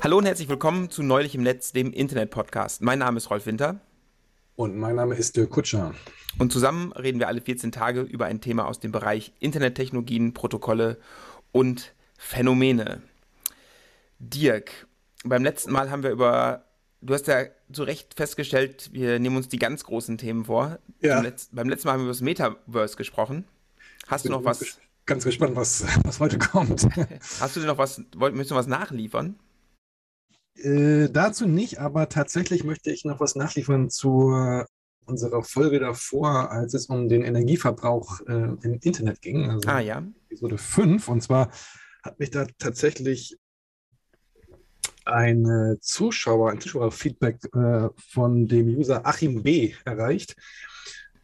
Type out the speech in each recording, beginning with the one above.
Hallo und herzlich willkommen zu Neulich im Netz, dem Internet-Podcast. Mein Name ist Rolf Winter. Und mein Name ist Dirk Kutscher. Und zusammen reden wir alle 14 Tage über ein Thema aus dem Bereich Internettechnologien, Protokolle und Phänomene. Dirk, beim letzten Mal haben wir über, du hast ja zu Recht festgestellt, wir nehmen uns die ganz großen Themen vor. Ja. Letz, beim letzten Mal haben wir über das Metaverse gesprochen. Hast du noch was? Ganz gespannt, was, was heute kommt. Hast du denn noch was, möchtest du was nachliefern? Äh, dazu nicht, aber tatsächlich möchte ich noch was nachliefern zu unserer Folge davor, als es um den Energieverbrauch äh, im Internet ging. Also ah ja. Episode 5. Und zwar hat mich da tatsächlich ein Zuschauer, ein Zuschauerfeedback äh, von dem User Achim B. erreicht.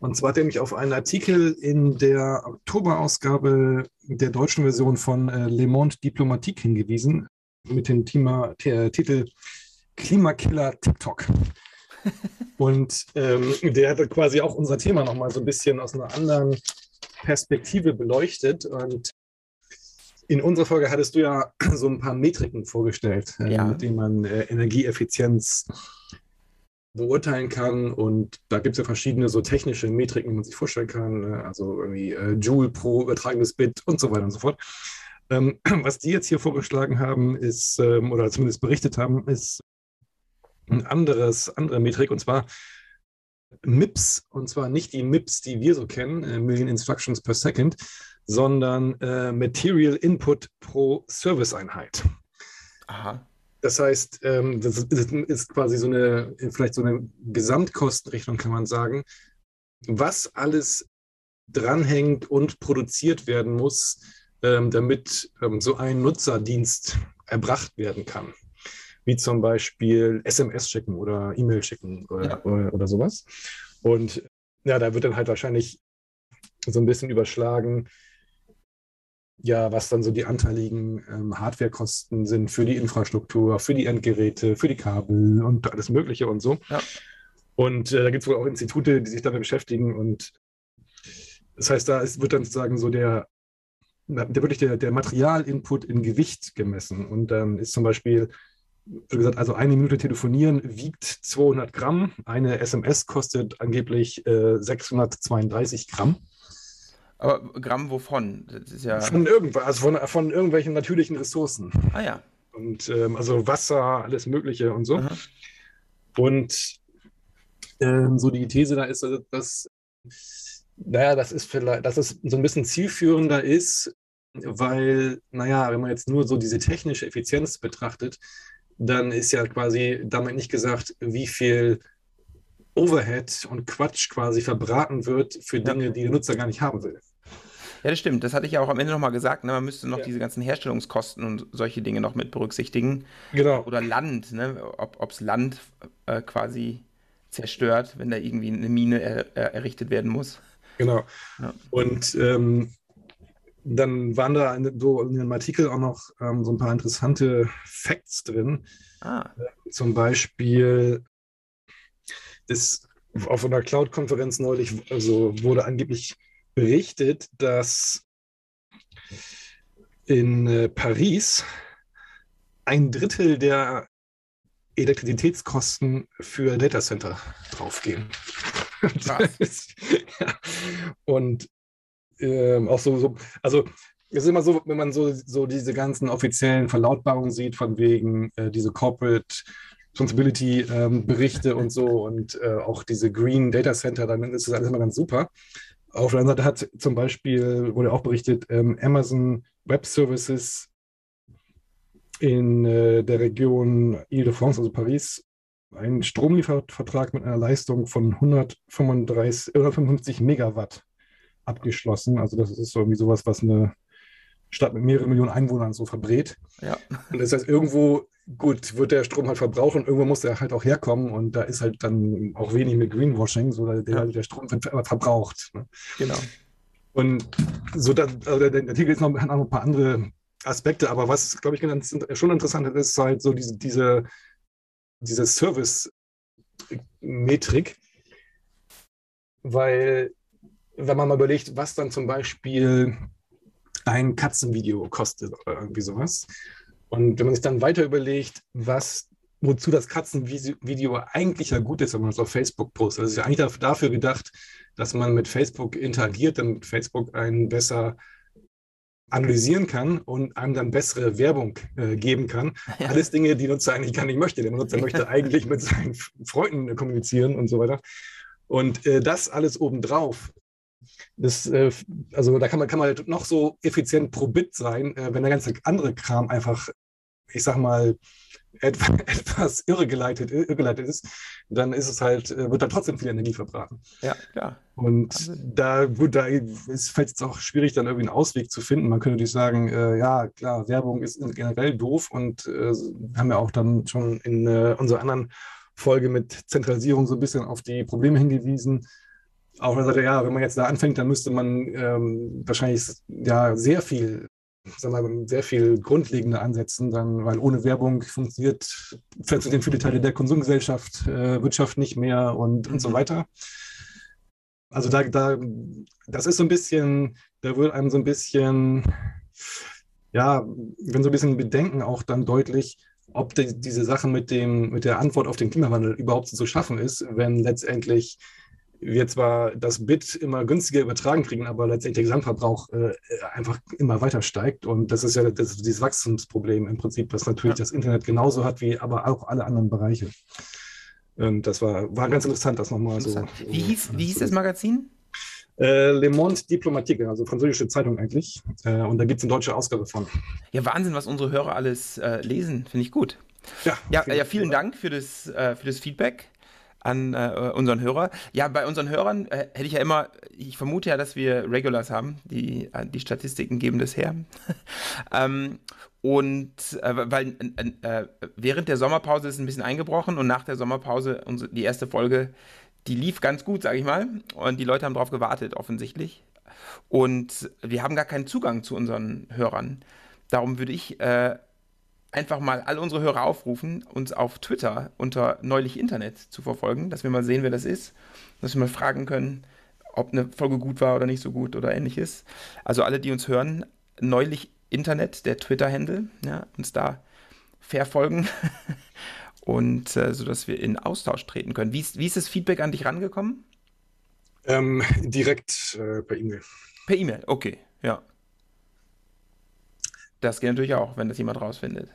Und zwar hat er mich auf einen Artikel in der Oktoberausgabe der deutschen Version von äh, Le Monde Diplomatique hingewiesen, mit dem Thema, der Titel Klimakiller TikTok. Und ähm, der hat quasi auch unser Thema nochmal so ein bisschen aus einer anderen Perspektive beleuchtet. Und in unserer Folge hattest du ja so ein paar Metriken vorgestellt, äh, ja. mit denen man äh, Energieeffizienz beurteilen kann. Und da gibt es ja verschiedene so technische Metriken, die man sich vorstellen kann. Ne? Also irgendwie äh, Joule pro übertragenes Bit und so weiter und so fort. Ähm, was die jetzt hier vorgeschlagen haben, ist, ähm, oder zumindest berichtet haben, ist ein anderes, andere Metrik, und zwar MIPS, und zwar nicht die MIPS, die wir so kennen, äh, Million Instructions per Second, sondern äh, Material Input pro Serviceeinheit. Aha. Das heißt, ähm, das, ist, quasi so eine, vielleicht so eine Gesamtkostenrechnung, kann man sagen, was alles dranhängt und produziert werden muss, damit ähm, so ein Nutzerdienst erbracht werden kann. Wie zum Beispiel SMS schicken oder E-Mail schicken oder, ja. oder, sowas. Und ja, da wird dann halt wahrscheinlich so ein bisschen überschlagen, ja, was dann so die anteiligen ähm, Hardwarekosten sind für die Infrastruktur, für die Endgeräte, für die Kabel und alles Mögliche und so. Ja. Und äh, da gibt es wohl auch Institute, die sich damit beschäftigen. Und das heißt, da ist, wird dann sozusagen so der der wirklich der, der Materialinput in Gewicht gemessen. Und dann ist zum Beispiel, wie gesagt, also eine Minute telefonieren wiegt 200 Gramm, eine SMS kostet angeblich äh, 632 Gramm. Aber Gramm wovon? Das ist ja von irgendwas, also von, von irgendwelchen natürlichen Ressourcen. Ah ja. Und ähm, also Wasser, alles Mögliche und so. Aha. Und ähm, so die These da ist, dass naja, das ist vielleicht, dass es so ein bisschen zielführender ist, weil, naja, wenn man jetzt nur so diese technische Effizienz betrachtet, dann ist ja quasi damit nicht gesagt, wie viel Overhead und Quatsch quasi verbraten wird für Dinge, die der Nutzer gar nicht haben will. Ja, das stimmt. Das hatte ich ja auch am Ende nochmal gesagt. Ne? Man müsste noch ja. diese ganzen Herstellungskosten und solche Dinge noch mit berücksichtigen. Genau. Oder Land, ne? ob es Land äh, quasi zerstört, wenn da irgendwie eine Mine er, er, errichtet werden muss. Genau. Ja. Und ähm, dann waren da in, so in dem Artikel auch noch ähm, so ein paar interessante Facts drin. Ah. Äh, zum Beispiel ist auf einer Cloud-Konferenz neulich, also wurde angeblich berichtet, dass in äh, Paris ein Drittel der Elektrizitätskosten für Datacenter draufgehen. Ja. Und ähm, auch so, so, also es ist immer so, wenn man so, so diese ganzen offiziellen Verlautbarungen sieht, von wegen äh, diese Corporate Responsibility ähm, und so und äh, auch diese Green Data Center, dann ist das alles immer ganz super. Auf der anderen Seite hat zum Beispiel, wurde auch berichtet, ähm, Amazon Web Services in äh, der Region Ile-de-France, also Paris, einen Stromliefervertrag mit einer Leistung von 135, 155 Megawatt abgeschlossen. Also das ist irgendwie sowas, was eine Stadt mit mehreren Millionen Einwohnern so verbrät. Ja. Und das heißt, irgendwo, gut, wird der Strom halt verbraucht und irgendwo muss der halt auch herkommen und da ist halt dann auch wenig mit Greenwashing, so der, ja. der Strom wird verbraucht. Ne? Genau. Und so, da, also der, der Artikel ist noch, hat noch ein paar andere Aspekte, aber was, glaube ich, schon interessant ist, ist halt so diese, diese diese Service-Metrik, weil wenn man mal überlegt, was dann zum Beispiel ein Katzenvideo kostet oder irgendwie sowas. Und wenn man sich dann weiter überlegt, was, wozu das Katzenvideo eigentlich ja gut ist, wenn man es auf Facebook postet, das ist ja eigentlich dafür gedacht, dass man mit Facebook interagiert, damit Facebook einen besser analysieren kann und einem dann bessere Werbung äh, geben kann. Ja. Alles Dinge, die Nutzer eigentlich gar nicht möchte. Der Nutzer möchte eigentlich mit seinen Freunden kommunizieren und so weiter. Und äh, das alles obendrauf, das, äh, also da kann man, kann man halt noch so effizient pro Bit sein, äh, wenn der ganze andere Kram einfach, ich sag mal, etwas irregeleitet, irregeleitet ist, dann ist es halt, äh, wird da trotzdem viel Energie verbraten. Ja, klar. Und also, da, gut, da ist fällt es auch schwierig, dann irgendwie einen Ausweg zu finden. Man könnte natürlich sagen, äh, ja, klar, Werbung ist generell doof und äh, haben ja auch dann schon in äh, unserer anderen Folge mit Zentralisierung so ein bisschen auf die Probleme hingewiesen. Auch wenn er sagte, ja, wenn man jetzt da anfängt, dann müsste man ähm, wahrscheinlich ja sehr viel sagen wir, sehr viel grundlegender ansetzen, dann, weil ohne Werbung funktioniert, funktionieren viele Teile der Konsumgesellschaft, äh, Wirtschaft nicht mehr und, und so mhm. weiter. Also da, da, das ist so ein bisschen, da wird einem so ein bisschen, ja, wenn so ein bisschen Bedenken auch dann deutlich, ob die, diese Sache mit, dem, mit der Antwort auf den Klimawandel überhaupt zu schaffen ist, wenn letztendlich wir zwar das Bit immer günstiger übertragen kriegen, aber letztendlich der Gesamtverbrauch äh, einfach immer weiter steigt. Und das ist ja das, dieses Wachstumsproblem im Prinzip, das natürlich ja. das Internet genauso hat wie aber auch alle anderen Bereiche. Und das war, war ganz interessant, das nochmal so. Wie hieß, wie hieß das Magazin? Äh, Le Monde Diplomatique, also französische Zeitung eigentlich. Äh, und da gibt es eine deutsche Ausgabe von. Ja, Wahnsinn, was unsere Hörer alles äh, lesen, finde ich gut. Ja, ja, vielen, ja, vielen Dank für das, äh, für das Feedback an äh, unseren Hörer. Ja, bei unseren Hörern äh, hätte ich ja immer, ich vermute ja, dass wir Regulars haben. Die, äh, die Statistiken geben das her. ähm, und äh, weil äh, während der Sommerpause ist ein bisschen eingebrochen und nach der Sommerpause, unsere, die erste Folge, die lief ganz gut, sage ich mal. Und die Leute haben darauf gewartet, offensichtlich. Und wir haben gar keinen Zugang zu unseren Hörern. Darum würde ich äh, einfach mal all unsere Hörer aufrufen, uns auf Twitter unter Neulich Internet zu verfolgen, dass wir mal sehen, wer das ist, dass wir mal fragen können, ob eine Folge gut war oder nicht so gut oder ähnliches. Also alle, die uns hören, Neulich Internet, der Twitter-Handle, ja, uns da verfolgen und äh, sodass wir in Austausch treten können. Wie ist, wie ist das Feedback an dich rangekommen? Ähm, direkt äh, per E-Mail. Per E-Mail, okay, ja. Das geht natürlich auch, wenn das jemand rausfindet.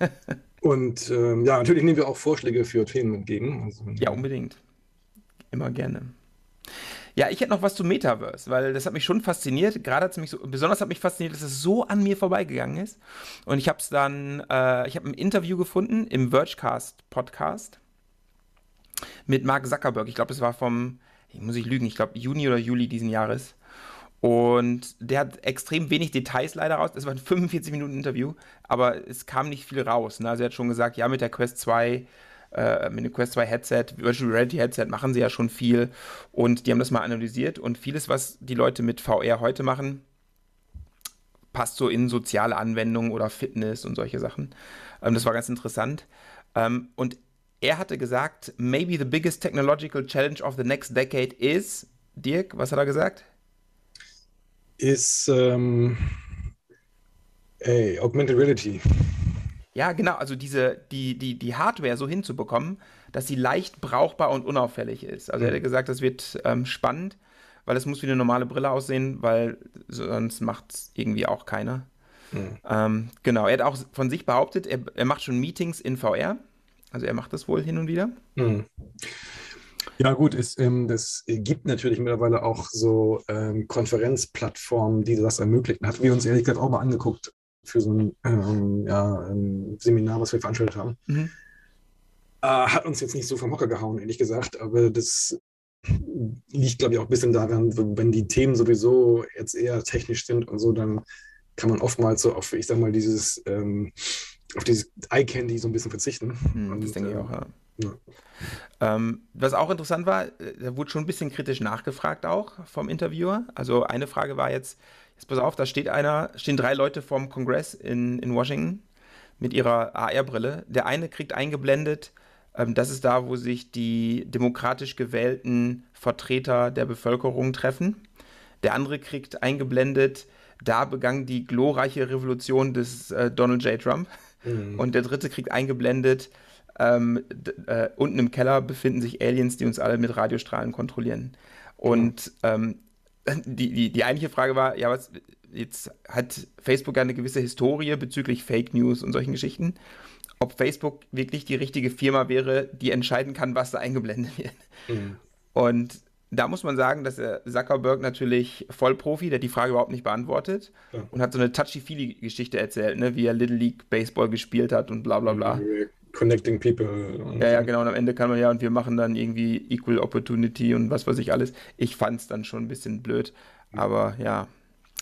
Und ähm, ja, natürlich nehmen wir auch Vorschläge für Themen entgegen. Also, ja, unbedingt. Immer gerne. Ja, ich hätte noch was zum Metaverse, weil das hat mich schon fasziniert. Gerade hat es mich so, besonders hat mich fasziniert, dass es so an mir vorbeigegangen ist. Und ich habe es dann, äh, ich habe ein Interview gefunden im Vergecast Podcast mit Mark Zuckerberg. Ich glaube, es war vom, ich muss ich lügen, ich glaube Juni oder Juli diesen Jahres. Und der hat extrem wenig Details leider raus. Es war ein 45 Minuten Interview, aber es kam nicht viel raus. Ne? Also er hat schon gesagt, ja, mit der Quest 2, äh, mit dem Quest 2 Headset, Virtual Reality Headset machen sie ja schon viel. Und die haben das mal analysiert. Und vieles, was die Leute mit VR heute machen, passt so in soziale Anwendungen oder Fitness und solche Sachen. Ähm, das war ganz interessant. Ähm, und er hatte gesagt, maybe the biggest technological challenge of the next decade is, Dirk, was hat er gesagt? Ist ähm, ey, Augmented Reality. Ja, genau, also diese, die, die, die Hardware so hinzubekommen, dass sie leicht brauchbar und unauffällig ist. Also mhm. er hat gesagt, das wird ähm, spannend, weil es muss wie eine normale Brille aussehen, weil sonst macht es irgendwie auch keiner. Mhm. Ähm, genau, er hat auch von sich behauptet, er, er macht schon Meetings in VR. Also er macht das wohl hin und wieder. Mhm. Ja, gut, es, ähm, das gibt natürlich mittlerweile auch so ähm, Konferenzplattformen, die das ermöglichen. Hatten wir uns ehrlich gesagt auch mal angeguckt für so ein ähm, ja, ein Seminar, was wir veranstaltet haben. Mhm. Äh, hat uns jetzt nicht so vom Hocker gehauen, ehrlich gesagt, aber das liegt, glaube ich, auch ein bisschen daran, wenn die Themen sowieso jetzt eher technisch sind und so, dann kann man oftmals so auf, ich sag mal, dieses, ähm, auf dieses Eye-Candy so ein bisschen verzichten. Mhm, und, das denke ich auch, ja. Ja. Ähm, was auch interessant war, äh, da wurde schon ein bisschen kritisch nachgefragt auch vom Interviewer. Also eine Frage war jetzt, jetzt pass auf, da steht einer, stehen drei Leute vom Kongress in, in Washington mit ihrer AR-Brille. Der eine kriegt eingeblendet, ähm, das ist da, wo sich die demokratisch gewählten Vertreter der Bevölkerung treffen. Der andere kriegt eingeblendet, da begann die glorreiche Revolution des äh, Donald J. Trump. Mhm. Und der dritte kriegt eingeblendet, ähm, äh, unten im Keller befinden sich Aliens, die uns alle mit Radiostrahlen kontrollieren. Und ähm, die, die, die eigentliche Frage war, ja, was, jetzt hat Facebook eine gewisse Historie bezüglich Fake News und solchen Geschichten. Ob Facebook wirklich die richtige Firma wäre, die entscheiden kann, was da eingeblendet wird. Mhm. Und da muss man sagen, dass der Zuckerberg natürlich Vollprofi, der die Frage überhaupt nicht beantwortet ja. und hat so eine touchy-feely-Geschichte erzählt, ne, wie er Little League Baseball gespielt hat und bla bla bla. Connecting People. ja, ja, genau. Und am Ende kann man ja, und wir machen dann irgendwie Equal Opportunity und was weiß ich alles. Ich fand es dann schon ein bisschen blöd, aber ja,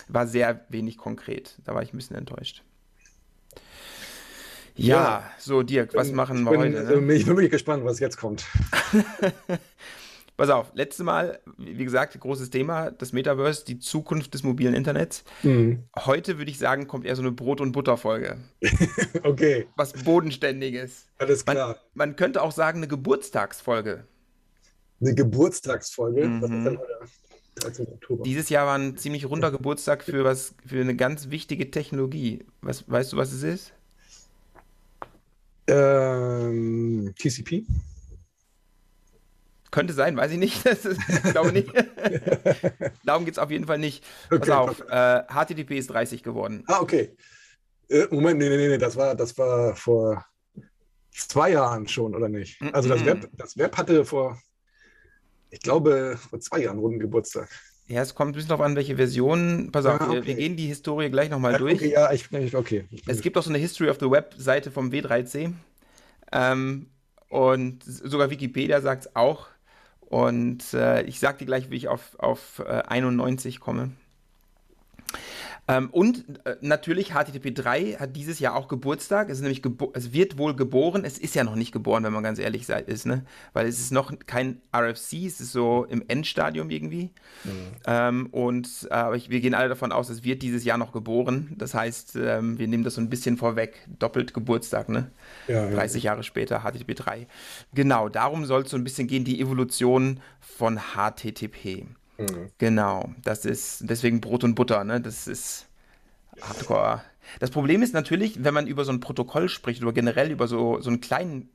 war sehr wenig konkret. Da war ich ein bisschen enttäuscht. Ja, ja so Dirk, was machen wir bin, heute? Ne? Ich bin wirklich gespannt, was jetzt kommt. Pass auf, letztes Mal, wie gesagt, großes Thema, das Metaverse, die Zukunft des mobilen Internets. Mhm. Heute würde ich sagen, kommt eher so eine Brot- und Butter-Folge. okay. Was Bodenständiges. Alles klar. Man, man, könnte auch sagen, eine Geburtstagsfolge. Eine Geburtstagsfolge? Mhm. Was ist denn heute? 13. Oktober. Dieses Jahr war ein ziemlich runder Geburtstag für was für eine ganz wichtige Technologie. Was, weißt du, was es ist? Ähm, TCP? Könnte sein, weiß ich nicht. Ist, ich glaube nicht. Darum geht es auf jeden Fall nicht. Okay, Pass auf, äh, HTTP ist 30 geworden. Ah, okay. Äh, Moment, nee, nee, nee, das war, das war vor zwei Jahren schon, oder nicht? Also das Web, das Web hatte vor, ich glaube, vor zwei Jahren runden Geburtstag. Ja, es kommt ein bisschen darauf an, welche Version. Pass auf, ah, okay. wir, gehen die Historie gleich nochmal ja, durch. Okay, ja, ich, okay. Es gibt auch so eine History of the Web-Seite vom W3C. Ähm, und sogar Wikipedia sagt es auch. Und äh, ich sage dir gleich, wie ich auf, auf äh, 91 komme. Ähm, und äh, natürlich HTTP 3 hat dieses Jahr auch Geburtstag. Es, ist nämlich es wird wohl geboren. Es ist ja noch nicht geboren, wenn man ganz ehrlich ist, ne? Weil es ist noch kein RFC, es ist so im Endstadium irgendwie. Mhm. Ähm, und äh, ich, wir gehen alle davon aus, es wird dieses Jahr noch geboren. Das heißt, ähm, wir nehmen das so ein bisschen vorweg. Doppelt Geburtstag, ne? Ja, 30 ja. Jahre später HTTP 3. Genau, darum soll es so ein bisschen gehen, die Evolution von HTTP. Mhm. Genau, das ist deswegen Brot und Butter, ne? Das ist Hardcore. Das Problem ist natürlich, wenn man über so ein Protokoll spricht oder generell über so, so ein klein,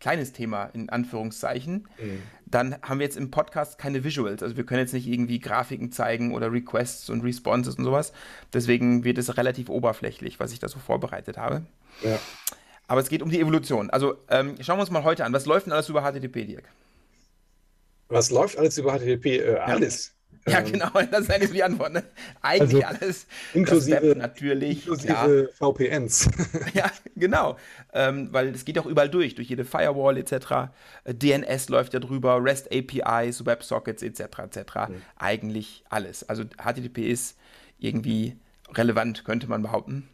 kleines Thema in Anführungszeichen, mhm. dann haben wir jetzt im Podcast keine Visuals. Also wir können jetzt nicht irgendwie Grafiken zeigen oder Requests und Responses und sowas. Deswegen wird es relativ oberflächlich, was ich da so vorbereitet habe. Ja. Aber es geht um die Evolution. Also ähm, schauen wir uns mal heute an. Was läuft denn alles über HTTP, Dirk? Was läuft alles über HTTP? Äh, alles. Ja, ähm, genau, das ist eigentlich die Antwort. Ne? Eigentlich also, alles. Inklusive, natürlich. Inklusive ja. VPNs. ja, genau. Ähm, weil es geht auch überall durch, durch jede Firewall etc. Äh, DNS läuft ja drüber, REST APIs, WebSockets etc. etc. Mhm. Eigentlich alles. Also HTTP ist irgendwie relevant, könnte man behaupten.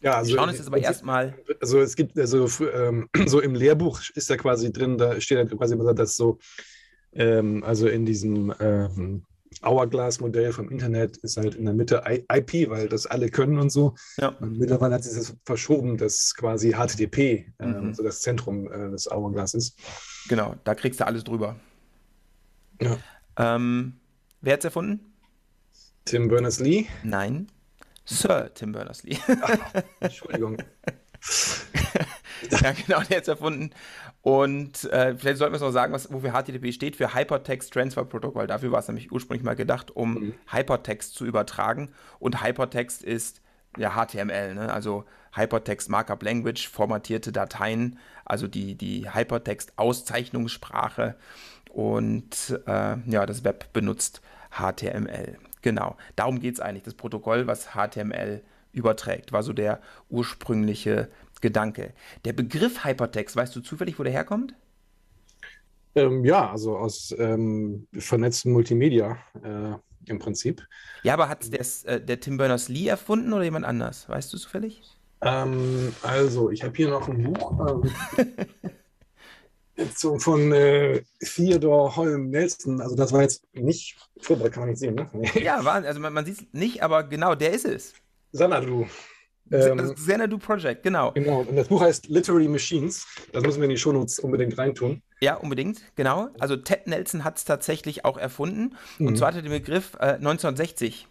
Ja, also Wir schauen uns jetzt aber erstmal. Also es gibt, also ähm, so im Lehrbuch ist da quasi drin, da steht ja quasi immer, dass so ähm, also in diesem ähm, Hourglass-Modell vom Internet ist halt in der Mitte IP, weil das alle können und so. Ja. Und mittlerweile hat sich das verschoben, dass quasi HTTP äh, mhm. so das Zentrum äh, des Hourglass ist. Genau, da kriegst du alles drüber. Ja. Ähm, wer hat es erfunden? Tim Berners-Lee? Nein. Sir Tim Berners-Lee. Entschuldigung. ja, genau, der hat es erfunden. Und äh, vielleicht sollten wir es noch sagen, was, wofür HTTP steht, für Hypertext Transfer Protocol. Dafür war es nämlich ursprünglich mal gedacht, um mhm. Hypertext zu übertragen. Und Hypertext ist ja HTML, ne? also Hypertext Markup Language, formatierte Dateien, also die, die Hypertext-Auszeichnungssprache. Und äh, ja, das Web benutzt HTML. Genau, darum geht es eigentlich. Das Protokoll, was HTML überträgt, war so der ursprüngliche Gedanke. Der Begriff Hypertext, weißt du zufällig, wo der herkommt? Ähm, ja, also aus ähm, vernetzten Multimedia äh, im Prinzip. Ja, aber hat es äh, der Tim Berners-Lee erfunden oder jemand anders? Weißt du zufällig? Ähm, also, ich habe hier noch ein Buch ähm, so von äh, Theodore Holm Nelson. Also, das war jetzt nicht vorbereitet, kann man nicht sehen, ne? ja, war, also man, man sieht es nicht, aber genau, der ist es. Sanadu. Ähm, Xanadu Project, genau. Genau, und das Buch heißt Literary Machines. Das müssen wir in die Shownotes unbedingt reintun. Ja, unbedingt, genau. Also Ted Nelson hat es tatsächlich auch erfunden. Mhm. Und zwar hat er den Begriff äh, 1960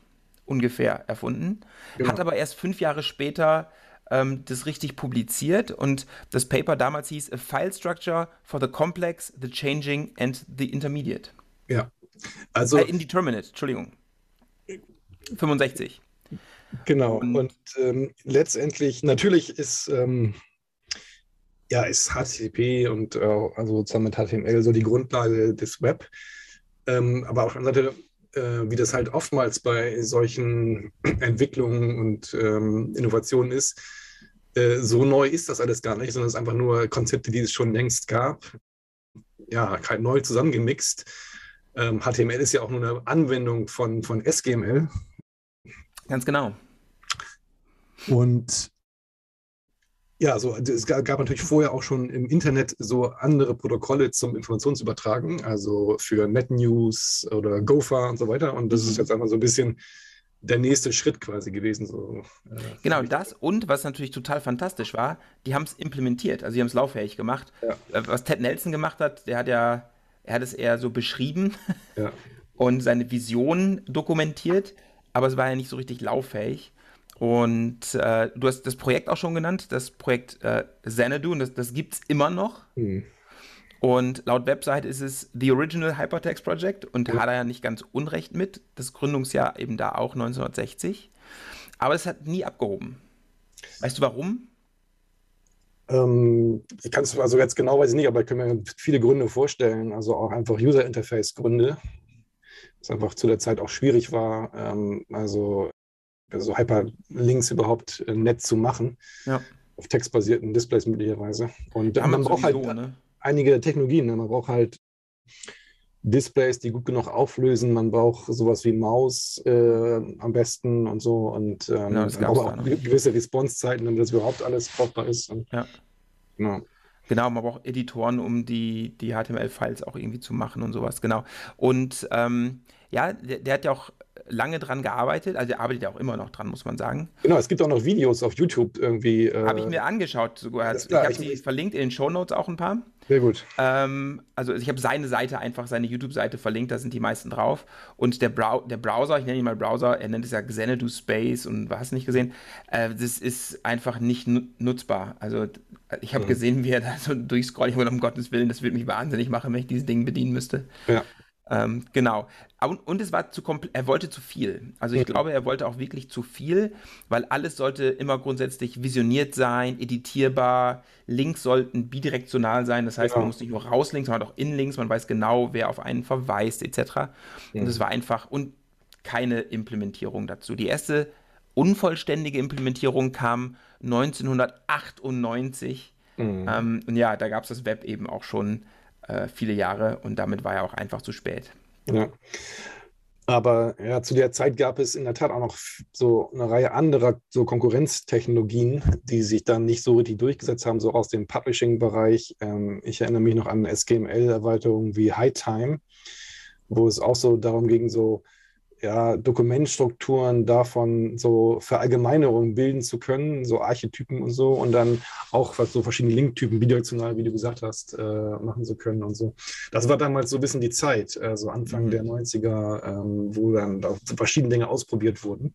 ungefähr erfunden. Genau. Hat aber erst fünf Jahre später ähm, das richtig publiziert und das Paper damals hieß A File Structure for the Complex, the Changing and the Intermediate. Ja. Also. Äh, indeterminate, Entschuldigung. 65. Genau. Und, und ähm, letztendlich, natürlich ist, ähm, ja, ist HTTP und äh, also zusammen mit HTML so die Grundlage des Web. Ähm, aber auf der anderen Seite äh, wie das halt oftmals bei solchen Entwicklungen und ähm, Innovationen ist, äh, so neu ist das alles gar nicht, sondern es ist einfach nur Konzepte, die es schon längst gab, ja, halt neu zusammengemixt. Ähm, HTML ist ja auch nur eine Anwendung von, von SGML. Ganz genau. Und ja, so, also es gab natürlich vorher auch schon im Internet so andere Protokolle zum Informationsübertragen, also für NetNews oder Gopher und so weiter. Und das ist mhm. jetzt einfach so ein bisschen der nächste Schritt quasi gewesen. So, äh, genau, das und was natürlich total fantastisch war, die haben es implementiert, also die haben es lauffähig gemacht. Ja. Äh, was Ted Nelson gemacht hat, der hat ja, er hat es eher so beschrieben ja. und seine Vision dokumentiert, aber es war ja nicht so richtig lauffähig. Und äh, du hast das Projekt auch schon genannt, das Projekt äh, Xanadu, und das, das gibt es immer noch. Mhm. Und laut Website ist es The Original Hypertext Project und ja. hat er ja nicht ganz unrecht mit. Das Gründungsjahr eben da auch 1960. Aber es hat nie abgehoben. Weißt du warum? Ähm, ich kann es also jetzt genau weiß ich nicht, aber ich kann mir viele Gründe vorstellen. Also auch einfach User Interface Gründe. Was einfach zu der Zeit auch schwierig war. Ähm, also so Hyperlinks überhaupt äh, nett zu machen. Ja. Auf textbasierten Displays möglicherweise. Und ja, man braucht halt ne? einige Technologien. Ne? Man braucht halt Displays, die gut genug auflösen. Man braucht sowas wie Maus äh, am besten und so. Und ähm, ja, man braucht auch gewisse Response-Zeiten, damit das überhaupt alles brauchbar ist. Und, ja. Genau. Genau, man braucht Editoren, um die, die HTML-Files auch irgendwie zu machen und sowas, genau. Und ähm, ja, der, der, hat ja auch lange dran gearbeitet. Also er arbeitet ja auch immer noch dran, muss man sagen. Genau, es gibt auch noch Videos auf YouTube irgendwie. Äh, habe ich mir angeschaut sogar. Ich habe sie verlinkt in den Show Notes auch ein paar. Sehr gut. Ähm, also ich habe seine Seite einfach, seine YouTube-Seite verlinkt, da sind die meisten drauf. Und der, Brau der Browser, ich nenne ihn mal Browser, er nennt es ja Xanadu Space und was nicht gesehen, äh, das ist einfach nicht nutzbar. Also ich habe mhm. gesehen, wie er da so durchscrollt. Ich habe um Gottes Willen, das würde mich wahnsinnig machen, wenn ich dieses Ding bedienen müsste. Ja. Ähm, genau. Und, und, es war zu komplett, er wollte zu viel. Also ich mhm. glaube, er wollte auch wirklich zu viel, weil alles sollte immer grundsätzlich visioniert sein, editierbar, Links sollten bidirektional sein, das heißt, ja. man muss nicht nur rauslinks, sondern auch inlinks, man weiß genau, wer auf einen verweist, etc. Mhm. Und es war einfach, und keine Implementierung dazu. Die erste unvollständige Implementierung kam 1998. Mhm. Ähm, und ja, da gab es das Web eben auch schon äh, viele Jahre und damit war er auch einfach zu spät. Ja. Aber ja, zu der Zeit gab es in der Tat auch noch so eine Reihe anderer so Konkurrenztechnologien, die sich dann nicht so richtig durchgesetzt haben, so aus dem Publishing-Bereich. Ähm, ich erinnere mich noch an SGML-Erweiterungen wie HighTime, wo es auch so darum ging, so ja, Dokumentstrukturen davon so Verallgemeinerungen bilden zu können, so Archetypen und so, und dann auch was so verschiedene Linktypen bidirektional, wie du gesagt hast, äh, machen zu können und so. Das war damals so ein bisschen die Zeit, also Anfang mhm. der 90er, ähm, wo dann da verschiedene Dinge ausprobiert wurden.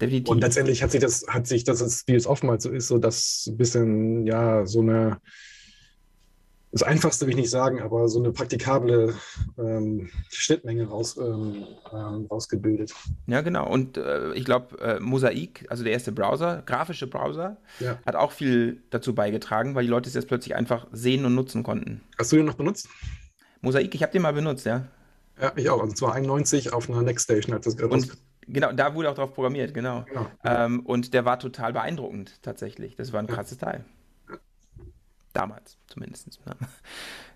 Definitiv. Und letztendlich hat sich das, hat sich das, ist, wie es oftmals so ist, so dass ein bisschen, ja, so eine das Einfachste will ich nicht sagen, aber so eine praktikable ähm, Schnittmenge raus, ähm, ähm, rausgebildet. Ja, genau. Und äh, ich glaube, äh, Mosaik, also der erste Browser, grafische Browser, ja. hat auch viel dazu beigetragen, weil die Leute es jetzt plötzlich einfach sehen und nutzen konnten. Hast du den noch benutzt? Mosaik, ich habe den mal benutzt, ja. Ja, ich auch. Und zwar 91 auf einer Nextstation hat das gerade und, Genau, da wurde auch drauf programmiert, genau. genau. Ähm, und der war total beeindruckend, tatsächlich. Das war ein krasses ja. Teil. Damals zumindest. Ne?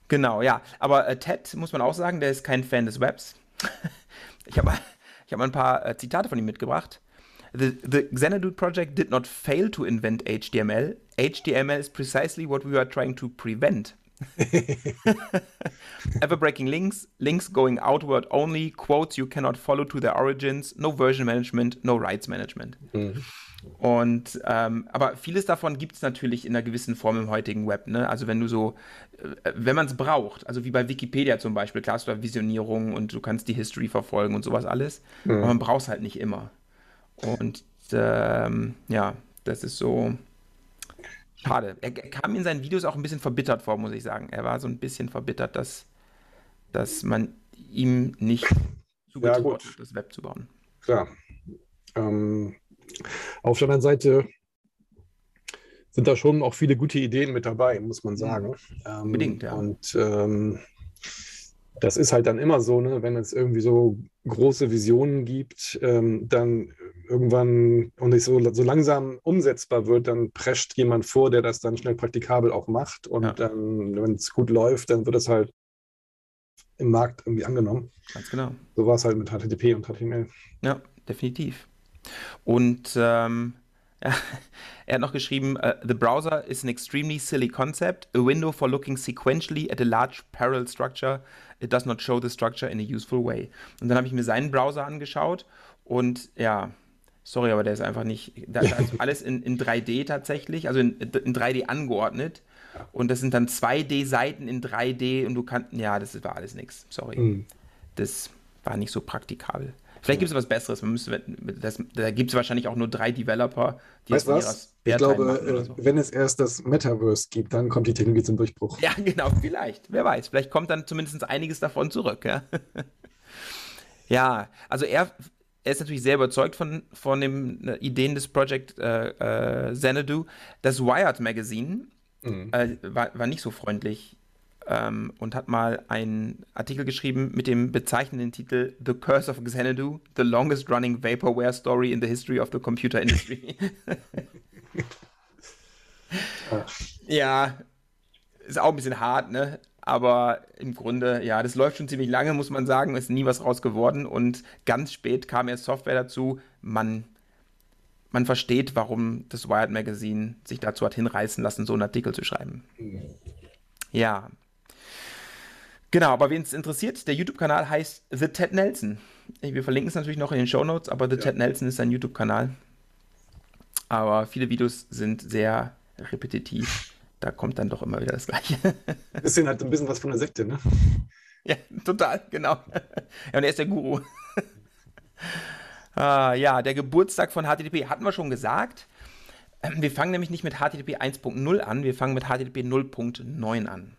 Genau, ja. Aber äh, Ted, muss man auch sagen, der ist kein Fan des Webs. ich habe ich hab ein paar äh, Zitate von ihm mitgebracht. The, the Xanadu project did not fail to invent HTML. HTML is precisely what we are trying to prevent. Ever breaking links, links going outward only, quotes you cannot follow to their origins, no version management, no rights management. Mhm. Und ähm, aber vieles davon gibt es natürlich in einer gewissen Form im heutigen Web. Ne? Also wenn du so, äh, wenn man es braucht, also wie bei Wikipedia zum Beispiel, klar hast du da Visionierung und du kannst die History verfolgen und sowas alles, mhm. aber man braucht es halt nicht immer. Und ähm, ja, das ist so schade. Er kam in seinen Videos auch ein bisschen verbittert vor, muss ich sagen. Er war so ein bisschen verbittert, dass, dass man ihm nicht zugetraut ja, das Web zu bauen. Klar. Ähm, auf der anderen Seite sind da schon auch viele gute Ideen mit dabei, muss man sagen. Ähm, Unbedingt, ja. Und ähm, das ist halt dann immer so, ne, wenn es irgendwie so große Visionen gibt, ähm, dann irgendwann und nicht so, so langsam umsetzbar wird, dann prescht jemand vor, der das dann schnell praktikabel auch macht. Und ja. dann, wenn es gut läuft, dann wird es halt im Markt irgendwie angenommen. Ganz genau. So war es halt mit HTTP und HTML. Ja, definitiv. Und ähm, er hat noch geschrieben, uh, The browser is an extremely silly concept, a window for looking sequentially at a large parallel structure. It does not show the structure in a useful way. Und dann habe ich mir seinen Browser angeschaut und ja, sorry, aber der ist einfach nicht, da ist alles in, in 3D tatsächlich, also in, in 3D angeordnet. Und das sind dann 2D-Seiten in 3D und du kannst, ja, das war alles nichts, sorry. Mhm. Das war nicht so praktikabel. Vielleicht gibt es was Besseres. Müsste, das, da gibt es wahrscheinlich auch nur drei Developer, die weißt was? Ich glaube, so. wenn es erst das Metaverse gibt, dann kommt die Technologie zum Durchbruch. Ja, genau, vielleicht. Wer weiß. Vielleicht kommt dann zumindest einiges davon zurück. Ja, ja also er, er ist natürlich sehr überzeugt von, von den äh, Ideen des Project äh, äh, Xanadu. Das Wired Magazine mhm. äh, war, war nicht so freundlich ähm, und hat mal einen Artikel geschrieben mit dem bezeichnenden Titel The Curse of Xanadu, the longest running vaporware story in the history of the computer industry. ja, ist auch ein bisschen hart, ne? Aber im Grunde, ja, das läuft schon ziemlich lange, muss man sagen. Ist nie was raus geworden. Und ganz spät kam erst Software dazu. Man, man versteht, warum das Wired Magazine sich dazu hat hinreißen lassen, so einen Artikel zu schreiben. Mhm. Ja, Genau, aber wen es interessiert, der YouTube-Kanal heißt The Ted Nelson. Wir verlinken es natürlich noch in den Show Notes, aber The ja. Ted Nelson ist sein YouTube-Kanal. Aber viele Videos sind sehr repetitiv. Da kommt dann doch immer wieder das Gleiche. Bisschen halt ein bisschen was von der Sekte, ne? Ja, total, genau. Ja, und er ist der Guru. ah, ja, der Geburtstag von HTTP hatten wir schon gesagt. Wir fangen nämlich nicht mit HTTP 1.0 an, wir fangen mit HTTP 0.9 an.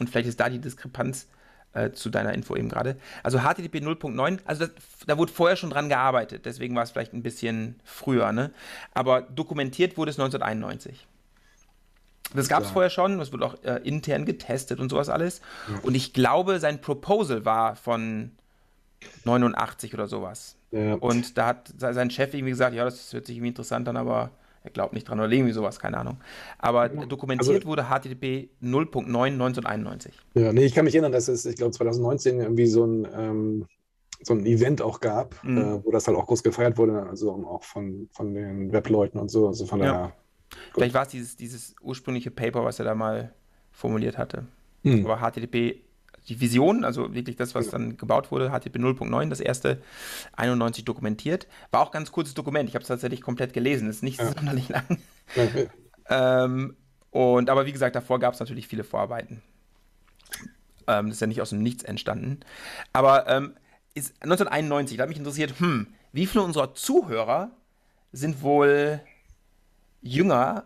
Und vielleicht ist da die Diskrepanz äh, zu deiner Info eben gerade. Also HTTP 0.9, also das, da wurde vorher schon dran gearbeitet, deswegen war es vielleicht ein bisschen früher, ne? Aber dokumentiert wurde es 1991. Das gab es vorher schon, das wurde auch äh, intern getestet und sowas alles. Ja. Und ich glaube, sein Proposal war von 89 oder sowas. Ja. Und da hat sein Chef irgendwie gesagt, ja, das hört sich irgendwie interessant an, aber er glaubt nicht dran oder irgendwie sowas, keine Ahnung. Aber dokumentiert also, wurde HTTP 0.9 1991. Ja, nee, ich kann mich erinnern, dass es, ich glaube, 2019 irgendwie so ein, ähm, so ein Event auch gab, mhm. äh, wo das halt auch groß gefeiert wurde, also auch von, von den Webleuten und so. Also von der, ja. Vielleicht war es dieses, dieses ursprüngliche Paper, was er da mal formuliert hatte. Mhm. Aber HTTP die Vision, also wirklich das, was dann gebaut wurde, HTTP 0.9, das erste 91 dokumentiert. War auch ein ganz kurzes Dokument. Ich habe es tatsächlich komplett gelesen. Ist nicht ja. sonderlich lang. Okay. ähm, und aber wie gesagt, davor gab es natürlich viele Vorarbeiten. Ähm, das ist ja nicht aus dem Nichts entstanden. Aber ähm, ist 1991, da hat mich interessiert, hm, wie viele unserer Zuhörer sind wohl jünger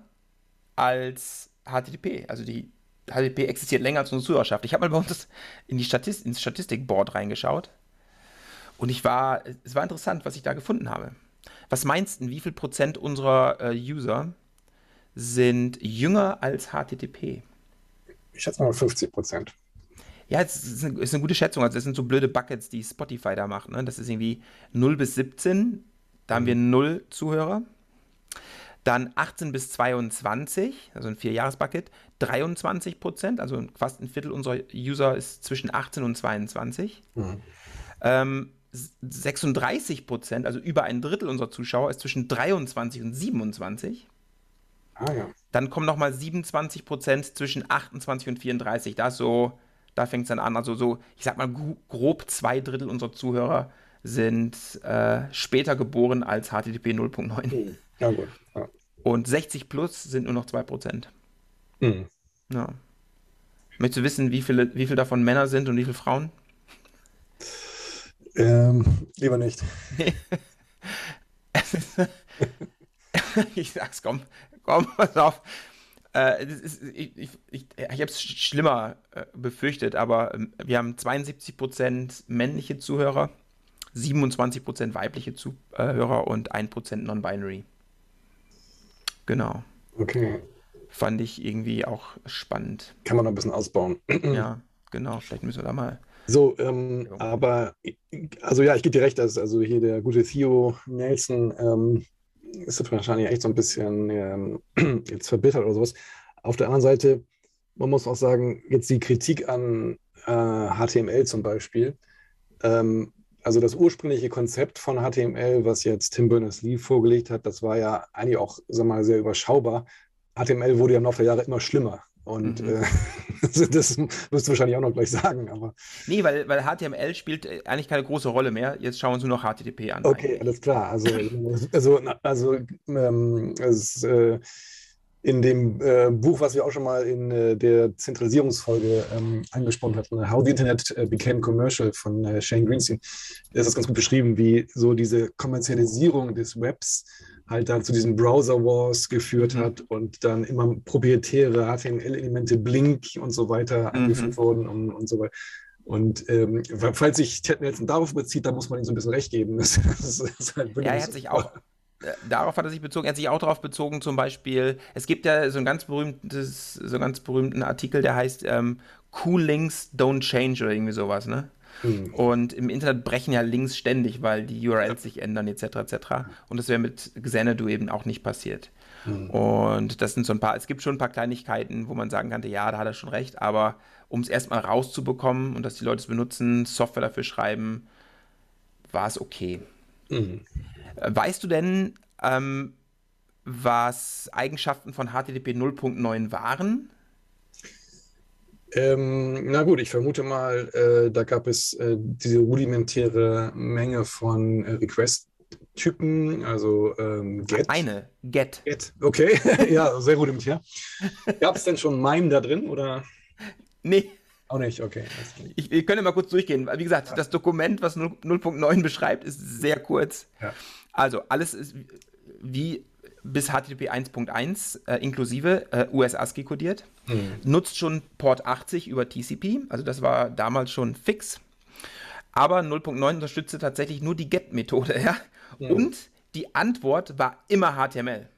als HTTP, also die HTTP existiert länger als unsere Zuhörerschaft. Ich habe mal bei uns in die Statist ins Statistikboard reingeschaut und ich war, es war interessant, was ich da gefunden habe. Was meinst du, wie viel Prozent unserer äh, User sind jünger als HTTP? Ich schätze mal 50 Prozent. Ja, es ist, eine, ist eine, gute Schätzung. Also, das sind so blöde Buckets, die Spotify da macht. Ne? Das ist irgendwie 0 bis 17. Da haben wir 0 Zuhörer. Dann 18 bis 22, also ein Vierjahres-Bucket, 23 Prozent, also fast ein Viertel unserer User ist zwischen 18 und 22. Mhm. Ähm, 36 Prozent, also über ein Drittel unserer Zuschauer, ist zwischen 23 und 27. Ah, ja. Dann kommen nochmal 27 Prozent zwischen 28 und 34. Da so, da fängt es dann an. Also so, ich sag mal, grob zwei Drittel unserer Zuhörer sind äh, später geboren als HTTP 0.9. Ja, gut. Und 60 plus sind nur noch 2%. Mhm. Ja. Möchtest du wissen, wie viele, wie viele davon Männer sind und wie viele Frauen? Ähm, lieber nicht. ich sag's, komm, komm, pass auf. Äh, ist, ich ich, ich, ich habe es schlimmer äh, befürchtet, aber äh, wir haben 72% männliche Zuhörer, 27% weibliche Zuhörer und 1% non-binary. Genau. Okay. Fand ich irgendwie auch spannend. Kann man noch ein bisschen ausbauen. ja, genau. Vielleicht müssen wir da mal. So, ähm, aber, also ja, ich gebe dir recht, dass also hier der gute Theo Nelson ähm, ist wahrscheinlich echt so ein bisschen ähm, jetzt verbittert oder sowas. Auf der anderen Seite, man muss auch sagen, jetzt die Kritik an äh, HTML zum Beispiel. Ähm, also das ursprüngliche Konzept von HTML, was jetzt Tim Berners-Lee vorgelegt hat, das war ja eigentlich auch, sag mal, sehr überschaubar. HTML wurde ja im Laufe der Jahre immer schlimmer. Und mhm. äh, das wirst du wahrscheinlich auch noch gleich sagen. Aber nee, weil, weil HTML spielt äh, eigentlich keine große Rolle mehr. Jetzt schauen wir uns nur noch HTTP an. Okay, eigentlich. alles klar. Also, also, also ähm, es, äh, in dem äh, Buch, was wir auch schon mal in äh, der Zentralisierungsfolge ähm, angesprochen hatten, How the Internet äh, Became Commercial von Shane Greenstein, ist das ganz gut beschrieben, wie so diese Kommerzialisierung des Webs halt dann zu diesen Browser Wars geführt mhm. hat und dann immer proprietäre HTML-Elemente, Blink und so weiter mhm. eingeführt wurden und, und so weiter. Und ähm, falls sich Ted Nelson darauf bezieht, dann muss man ihm so ein bisschen recht geben. Das, das ist halt ja, er hat sich auch, äh, darauf hat er sich bezogen. Er hat sich auch darauf bezogen, zum Beispiel, es gibt ja so ein ganz berühmtes, so einen ganz berühmten Artikel, der heißt ähm, Cool Links Don't Change oder irgendwie sowas, ne? Mhm. Und im Internet brechen ja Links ständig, weil die URLs sich ändern, etc. etc. Und das wäre mit Xanadu eben auch nicht passiert. Mhm. Und das sind so ein paar, es gibt schon ein paar Kleinigkeiten, wo man sagen könnte, ja, da hat er schon recht, aber um es erstmal rauszubekommen und dass die Leute es benutzen, Software dafür schreiben, war es okay. Mhm. Weißt du denn, ähm, was Eigenschaften von HTTP 0.9 waren? Ähm, na gut, ich vermute mal, äh, da gab es äh, diese rudimentäre Menge von äh, Request-Typen, also ähm, Get. Eine, Get. Get, okay, ja, sehr rudimentär. Gab es denn schon MIME da drin oder? Nee. Auch nicht, okay. Ich, ich könnte mal kurz durchgehen. Wie gesagt, ja. das Dokument, was 0.9 beschreibt, ist sehr kurz. Ja. Also, alles ist wie bis HTTP 1.1 äh, inklusive äh, US-ASCII kodiert. Mhm. Nutzt schon Port 80 über TCP, also das war damals schon fix. Aber 0.9 unterstützte tatsächlich nur die GET-Methode. Ja? Mhm. Und die Antwort war immer HTML.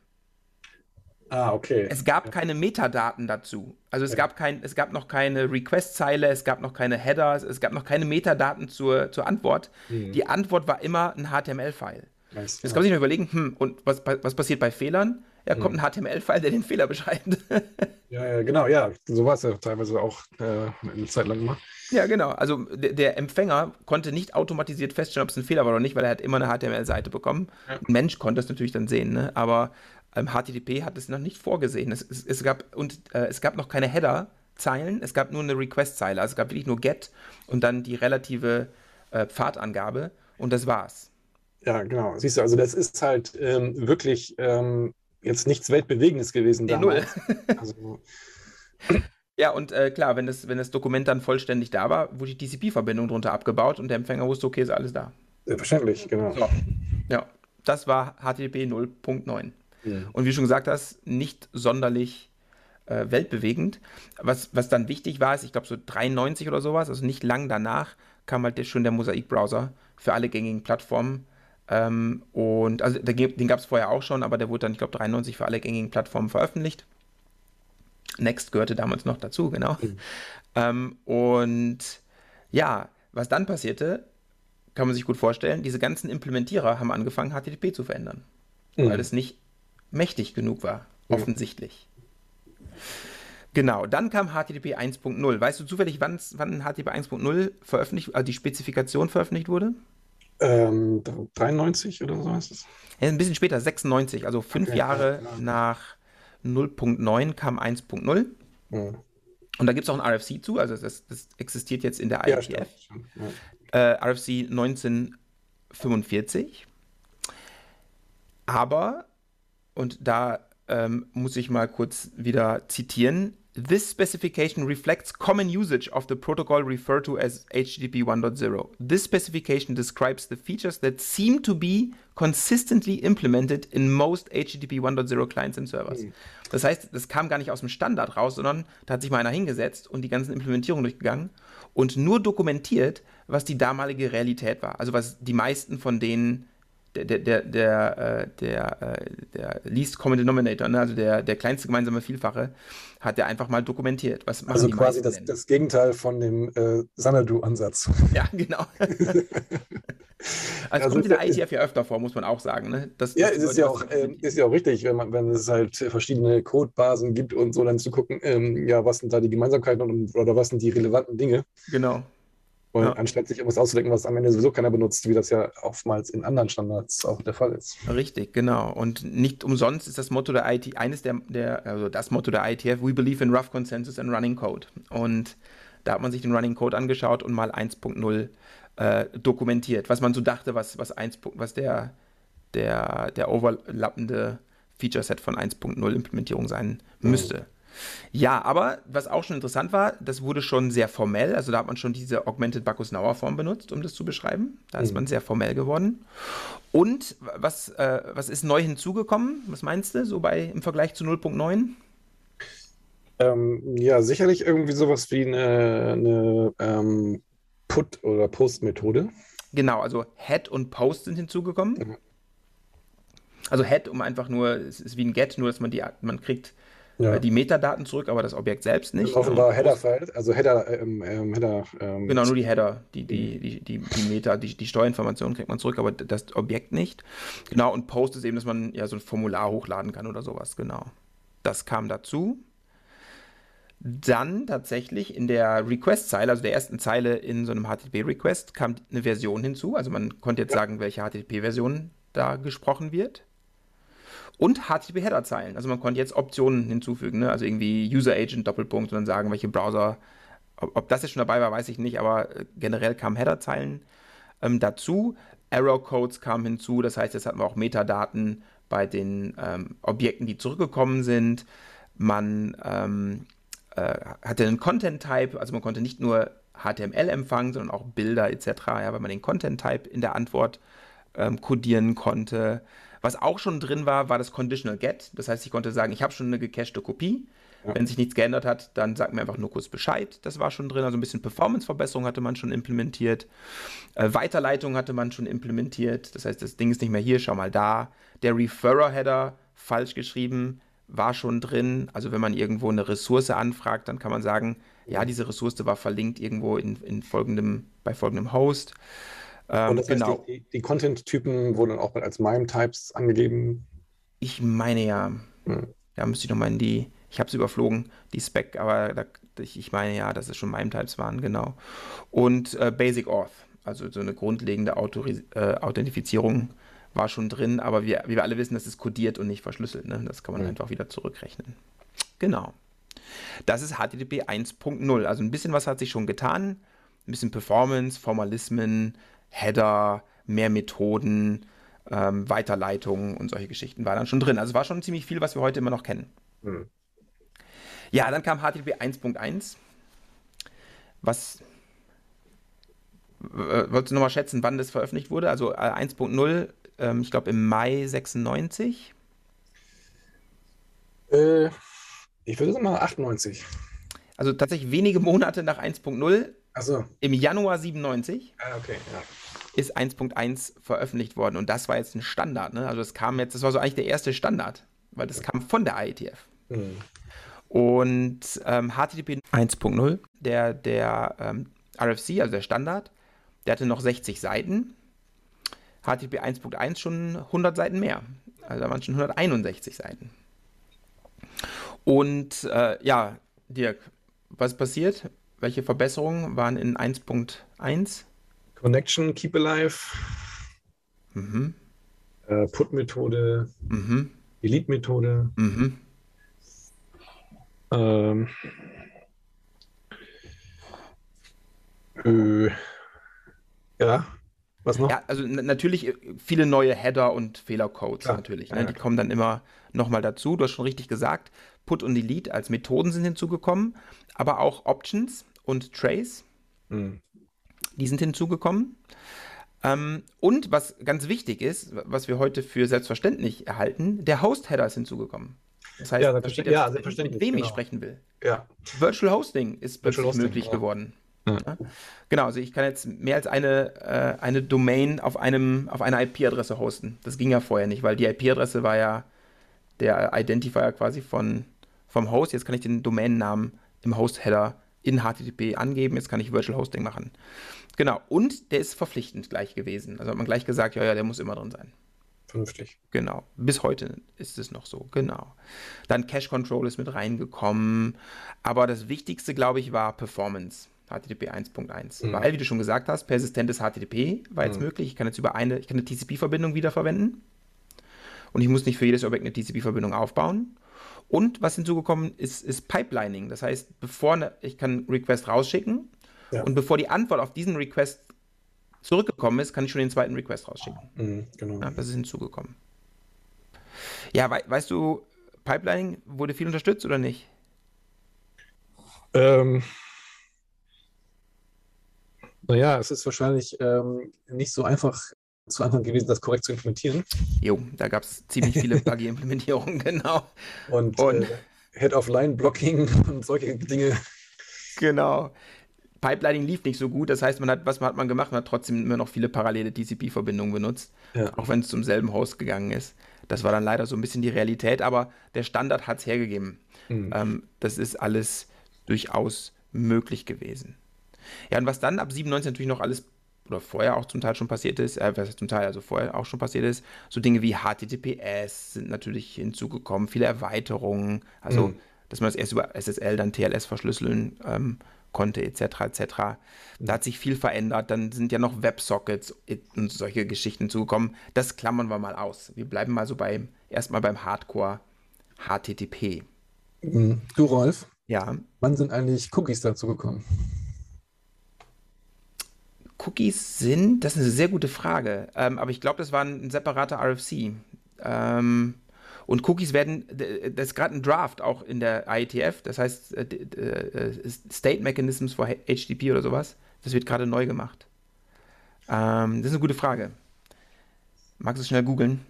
Ah, okay. Es gab ja. keine Metadaten dazu. Also es, ja. gab kein, es gab noch keine Request-Zeile, es gab noch keine Header, es gab noch keine Metadaten zur, zur Antwort. Mhm. Die Antwort war immer ein HTML-File. Nice. Jetzt kann man sich noch überlegen, hm, und was, was passiert bei Fehlern? Ja, kommt hm. ein HTML-File, der den Fehler beschreibt. ja, ja, genau, ja. So war es ja teilweise auch äh, eine Zeit lang immer. Ja, genau. Also der, der, Empfänger konnte nicht automatisiert feststellen, ob es ein Fehler war oder nicht, weil er hat immer eine HTML-Seite bekommen. Ja. Ein Mensch konnte es natürlich dann sehen, ne? aber ähm, HTTP hat es noch nicht vorgesehen. Es, es, es gab, und äh, es gab noch keine Header-Zeilen, es gab nur eine Request-Zeile. Also es gab wirklich nur Get und dann die relative äh, Pfadangabe und das war's. Ja, genau. Siehst du, also das ist halt ähm, wirklich ähm, jetzt nichts Weltbewegendes gewesen nee, damals. Null. also, ja, und äh, klar, wenn das, wenn das Dokument dann vollständig da war, wurde die TCP-Verbindung drunter abgebaut und der Empfänger wusste, okay, ist alles da. Selbstverständlich, genau. So. Ja, das war HTTP 0.9. Mhm. Und wie du schon gesagt hast, nicht sonderlich äh, weltbewegend. Was, was dann wichtig war, ist, ich glaube so 93 oder sowas, also nicht lang danach, kam halt schon der Mosaik-Browser für alle gängigen Plattformen ähm, und also den gab es vorher auch schon, aber der wurde dann, ich glaube, 93 für alle gängigen Plattformen veröffentlicht. Next gehörte damals noch dazu, genau. Mhm. Ähm, und ja, was dann passierte, kann man sich gut vorstellen, diese ganzen Implementierer haben angefangen, HTTP zu verändern, mhm. weil es nicht mächtig genug war, mhm. offensichtlich. Genau, dann kam HTTP 1.0. Weißt du zufällig, wann, wann HTTP 1.0 veröffentlicht, also die Spezifikation veröffentlicht wurde? Ähm, 93 oder so heißt es? Ja, ein bisschen später, 96, also fünf okay, Jahre ja, nach 0.9 kam 1.0. Mhm. Und da gibt es auch ein RFC zu, also das, das existiert jetzt in der IETF. Ja, äh, RFC 1945. Aber, und da ähm, muss ich mal kurz wieder zitieren, This specification reflects common usage of the protocol referred to as HTTP 1.0. This specification describes the features that seem to be consistently implemented in most HTTP 1.0 Clients and Servers. Mhm. Das heißt, das kam gar nicht aus dem Standard raus, sondern da hat sich mal einer hingesetzt und die ganzen Implementierungen durchgegangen und nur dokumentiert, was die damalige Realität war. Also was die meisten von denen der, der, der, der, äh, äh, der Least Common Denominator, ne? also der, der kleinste gemeinsame Vielfache, hat er einfach mal dokumentiert. Was also quasi das, das, Gegenteil von dem äh, Sanadu-Ansatz. Ja, genau. also, also kommt in der ITF ja öfter vor, muss man auch sagen. Ne? Das, ja, das ist, ja auch, äh, ist ja auch richtig, wenn, man, wenn es halt verschiedene Codebasen gibt und so, dann zu gucken, ähm, ja, was sind da die Gemeinsamkeiten und, oder was sind die relevanten Dinge. Genau. Und ja. anstatt sich irgendwas auszudenken, was am Ende sowieso keiner benutzt, wie das ja oftmals in anderen Standards auch der Fall ist. Richtig, genau. Und nicht umsonst ist das Motto der IT, eines der, der also das Motto der ITF, we believe in rough consensus and running code. Und da hat man sich den Running Code angeschaut und mal 1.0 äh, dokumentiert, was man so dachte, was, was, 1, was der, der, der overlappende Feature-Set von 1.0 Implementierung sein müsste. Mhm. Ja, aber was auch schon interessant war, das wurde schon sehr formell. Also da hat man schon diese Augmented Bacchus-Nauer Form benutzt, um das zu beschreiben. Da mhm. ist man sehr formell geworden. Und was, äh, was ist neu hinzugekommen? Was meinst du, so bei im Vergleich zu 0.9? Ähm, ja, sicherlich irgendwie sowas wie eine, eine ähm, Put- oder Post-Methode. Genau, also Head und Post sind hinzugekommen. Mhm. Also Head, um einfach nur, es ist wie ein Get, nur dass man die, man kriegt ja. die Metadaten zurück, aber das Objekt selbst nicht. Offenbar Header-File, also Header, ähm, ähm, Header ähm, Genau, nur die Header, die, die, mhm. die, die, die Meta, die, die Steuerinformationen kriegt man zurück, aber das Objekt nicht. Genau, und Post ist eben, dass man ja so ein Formular hochladen kann oder sowas, genau. Das kam dazu. Dann tatsächlich in der Request-Zeile, also der ersten Zeile in so einem HTTP-Request, kam eine Version hinzu. Also man konnte jetzt ja. sagen, welche HTTP-Version da gesprochen wird und HTTP-Header-Zeilen. Also man konnte jetzt Optionen hinzufügen, ne? also irgendwie User-Agent, Doppelpunkt und dann sagen, welche Browser, ob, ob, das jetzt schon dabei war, weiß ich nicht, aber äh, generell kamen Header-Zeilen ähm, dazu. Arrow-Codes kamen hinzu, das heißt, jetzt hatten wir auch Metadaten bei den ähm, Objekten, die zurückgekommen sind. Man ähm, äh, hatte einen Content-Type, also man konnte nicht nur HTML empfangen, sondern auch Bilder etc., ja, weil man den Content-Type in der Antwort ähm, codieren konnte. Was auch schon drin war, war das Conditional Get. Das heißt, ich konnte sagen, ich habe schon eine gecachte Kopie. Ja. Wenn sich nichts geändert hat, dann sagt mir einfach nur kurz Bescheid. Das war schon drin. Also ein bisschen Performance-Verbesserung hatte man schon implementiert. Äh, Weiterleitung hatte man schon implementiert. Das heißt, das Ding ist nicht mehr hier, schau mal da. Der Referrer-Header, falsch geschrieben, war schon drin. Also wenn man irgendwo eine Ressource anfragt, dann kann man sagen, ja, diese Ressource war verlinkt irgendwo in, in folgendem, bei folgendem Host. Ähm, und das heißt, genau. die, die Content-Typen wurden auch als MIME-Types angegeben? Ich meine ja. Hm. Da müsste ich nochmal in die, ich habe es überflogen, die Spec, aber da, ich meine ja, dass es schon MIME-Types waren, genau. Und äh, Basic Auth, also so eine grundlegende Autoris äh, Authentifizierung war schon drin, aber wir, wie wir alle wissen, das ist codiert und nicht verschlüsselt. Ne? Das kann man mhm. einfach wieder zurückrechnen. Genau. Das ist HTTP 1.0. Also ein bisschen was hat sich schon getan. Ein bisschen Performance, Formalismen, Header, mehr Methoden, ähm, Weiterleitungen und solche Geschichten waren dann schon drin. Also war schon ziemlich viel, was wir heute immer noch kennen. Mhm. Ja, dann kam HTTP 1.1. Was wolltest du nochmal schätzen, wann das veröffentlicht wurde? Also 1.0, äh, ähm, ich glaube im Mai 96. Äh, ich würde sagen mal 98. Also tatsächlich wenige Monate nach 1.0. So. Im Januar 97. Ah, okay, ja ist 1.1 veröffentlicht worden und das war jetzt ein Standard. Ne? Also das kam jetzt, das war so eigentlich der erste Standard, weil das kam von der IETF. Mhm. Und ähm, HTTP 1.0, der, der ähm, RFC, also der Standard, der hatte noch 60 Seiten. HTTP 1.1 schon 100 Seiten mehr. Also da waren schon 161 Seiten. Und äh, ja, Dirk, was passiert? Welche Verbesserungen waren in 1.1? Connection, Keep Alive, mhm. äh, Put-Methode, mhm. Delete-Methode. Mhm. Ähm, äh, ja. Was noch? Ja, also natürlich äh, viele neue Header und Fehlercodes ja. natürlich. Ne? Ja, die kommen dann immer nochmal dazu. Du hast schon richtig gesagt, Put und Delete als Methoden sind hinzugekommen, aber auch Options und Trace, mhm. Die sind hinzugekommen. Ähm, und was ganz wichtig ist, was wir heute für selbstverständlich erhalten, der Host-Header ist hinzugekommen. Das heißt, ja, da steht ja, mit wem genau. ich sprechen will. Ja. Virtual Hosting ist plötzlich Hosting, möglich ja. geworden. Ja. Genau, also ich kann jetzt mehr als eine, äh, eine Domain auf, einem, auf einer IP-Adresse hosten. Das ging ja vorher nicht, weil die IP-Adresse war ja der Identifier quasi von, vom Host. Jetzt kann ich den Domainnamen im Host-Header in HTTP angeben. Jetzt kann ich Virtual Hosting machen. Genau, und der ist verpflichtend gleich gewesen. Also hat man gleich gesagt, ja, ja, der muss immer drin sein. Vernünftig. Genau. Bis heute ist es noch so. Genau. Dann Cache Control ist mit reingekommen. Aber das Wichtigste, glaube ich, war Performance. HTTP 1.1. Mhm. Weil, wie du schon gesagt hast, persistentes HTTP war jetzt mhm. möglich. Ich kann jetzt über eine, ich kann eine TCP-Verbindung wiederverwenden. Und ich muss nicht für jedes Objekt eine TCP-Verbindung aufbauen. Und was hinzugekommen ist, ist Pipelining. Das heißt, bevor eine, ich kann Request rausschicken ja. und bevor die Antwort auf diesen Request zurückgekommen ist, kann ich schon den zweiten Request rausschicken. Mhm, genau. Ja, das ist hinzugekommen. Ja, we weißt du, Pipelining wurde viel unterstützt oder nicht? Ähm, naja, es ist wahrscheinlich ähm, nicht so einfach zu Anfang gewesen, das korrekt zu implementieren. Jo, da gab es ziemlich viele Buggy-Implementierungen, genau. Und, und äh, Head-of-Line-Blocking und solche Dinge. Genau. Pipelining lief nicht so gut, das heißt, man hat, was hat man gemacht? Man hat trotzdem immer noch viele parallele TCP-Verbindungen benutzt, ja. auch wenn es zum selben Host gegangen ist. Das war dann leider so ein bisschen die Realität, aber der Standard hat es hergegeben. Mhm. Ähm, das ist alles durchaus möglich gewesen. Ja, und was dann ab 97 natürlich noch alles oder vorher auch zum Teil schon passiert ist, äh, was zum Teil also vorher auch schon passiert ist, so Dinge wie HTTPS sind natürlich hinzugekommen, viele Erweiterungen, also mhm. dass man das erst über SSL, dann TLS verschlüsseln ähm, konnte, etc. etc. Da hat sich viel verändert, dann sind ja noch Websockets und solche Geschichten hinzugekommen. Das klammern wir mal aus. Wir bleiben mal so beim, erstmal beim Hardcore HTTP. Mhm. Du, Rolf? Ja. Wann sind eigentlich Cookies dazu gekommen? Cookies sind, das ist eine sehr gute Frage, ähm, aber ich glaube, das war ein, separater RFC. Ähm, und Cookies werden, das ist gerade ein Draft auch in der IETF, das heißt äh, äh, State Mechanisms for HTTP oder sowas. Das wird gerade neu gemacht. Ähm, das ist eine gute Frage. Magst du schnell googeln?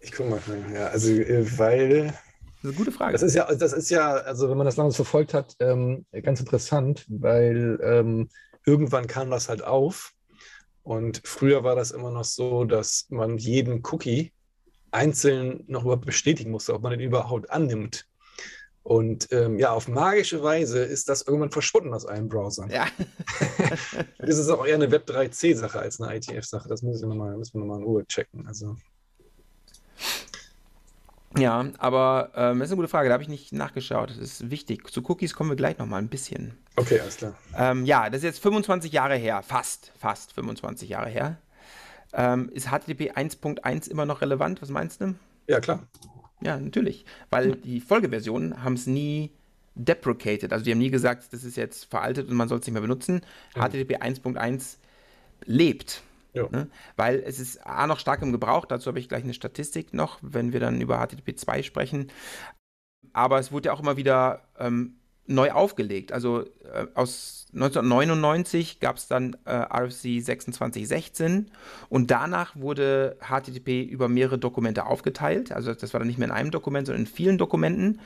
ich gucke mal, ja, also äh, weil. Das ist eine gute Frage. Das ist ja, das ist ja, also wenn man das lange verfolgt hat, ähm, ganz interessant, weil ähm, irgendwann kam das halt auf. Und früher war das immer noch so, dass man jeden Cookie einzeln noch überhaupt bestätigen musste, ob man den überhaupt annimmt. Und ähm, ja, auf magische Weise ist das irgendwann verschwunden aus einem Browser. Ja. das ist auch eher eine Web 3C-Sache als eine ITF-Sache. Das muss ich noch mal, müssen wir nochmal in Ruhe checken. Also. Ja, aber ähm, das ist eine gute Frage, da habe ich nicht nachgeschaut. Das ist wichtig. Zu Cookies kommen wir gleich nochmal ein bisschen. Okay, alles klar. Ähm, ja, das ist jetzt 25 Jahre her, fast, fast 25 Jahre her. Ähm, ist HTTP 1.1 immer noch relevant? Was meinst du? Ja, klar. Ja, natürlich. Weil die Folgeversionen haben es nie deprecated. Also die haben nie gesagt, das ist jetzt veraltet und man soll es nicht mehr benutzen. Mhm. HTTP 1.1 lebt. Ne? Weil es ist A noch stark im Gebrauch, dazu habe ich gleich eine Statistik noch, wenn wir dann über HTTP 2 sprechen. Aber es wurde ja auch immer wieder ähm, neu aufgelegt. Also äh, aus 1999 gab es dann äh, RFC 2616 und danach wurde HTTP über mehrere Dokumente aufgeteilt. Also das war dann nicht mehr in einem Dokument, sondern in vielen Dokumenten.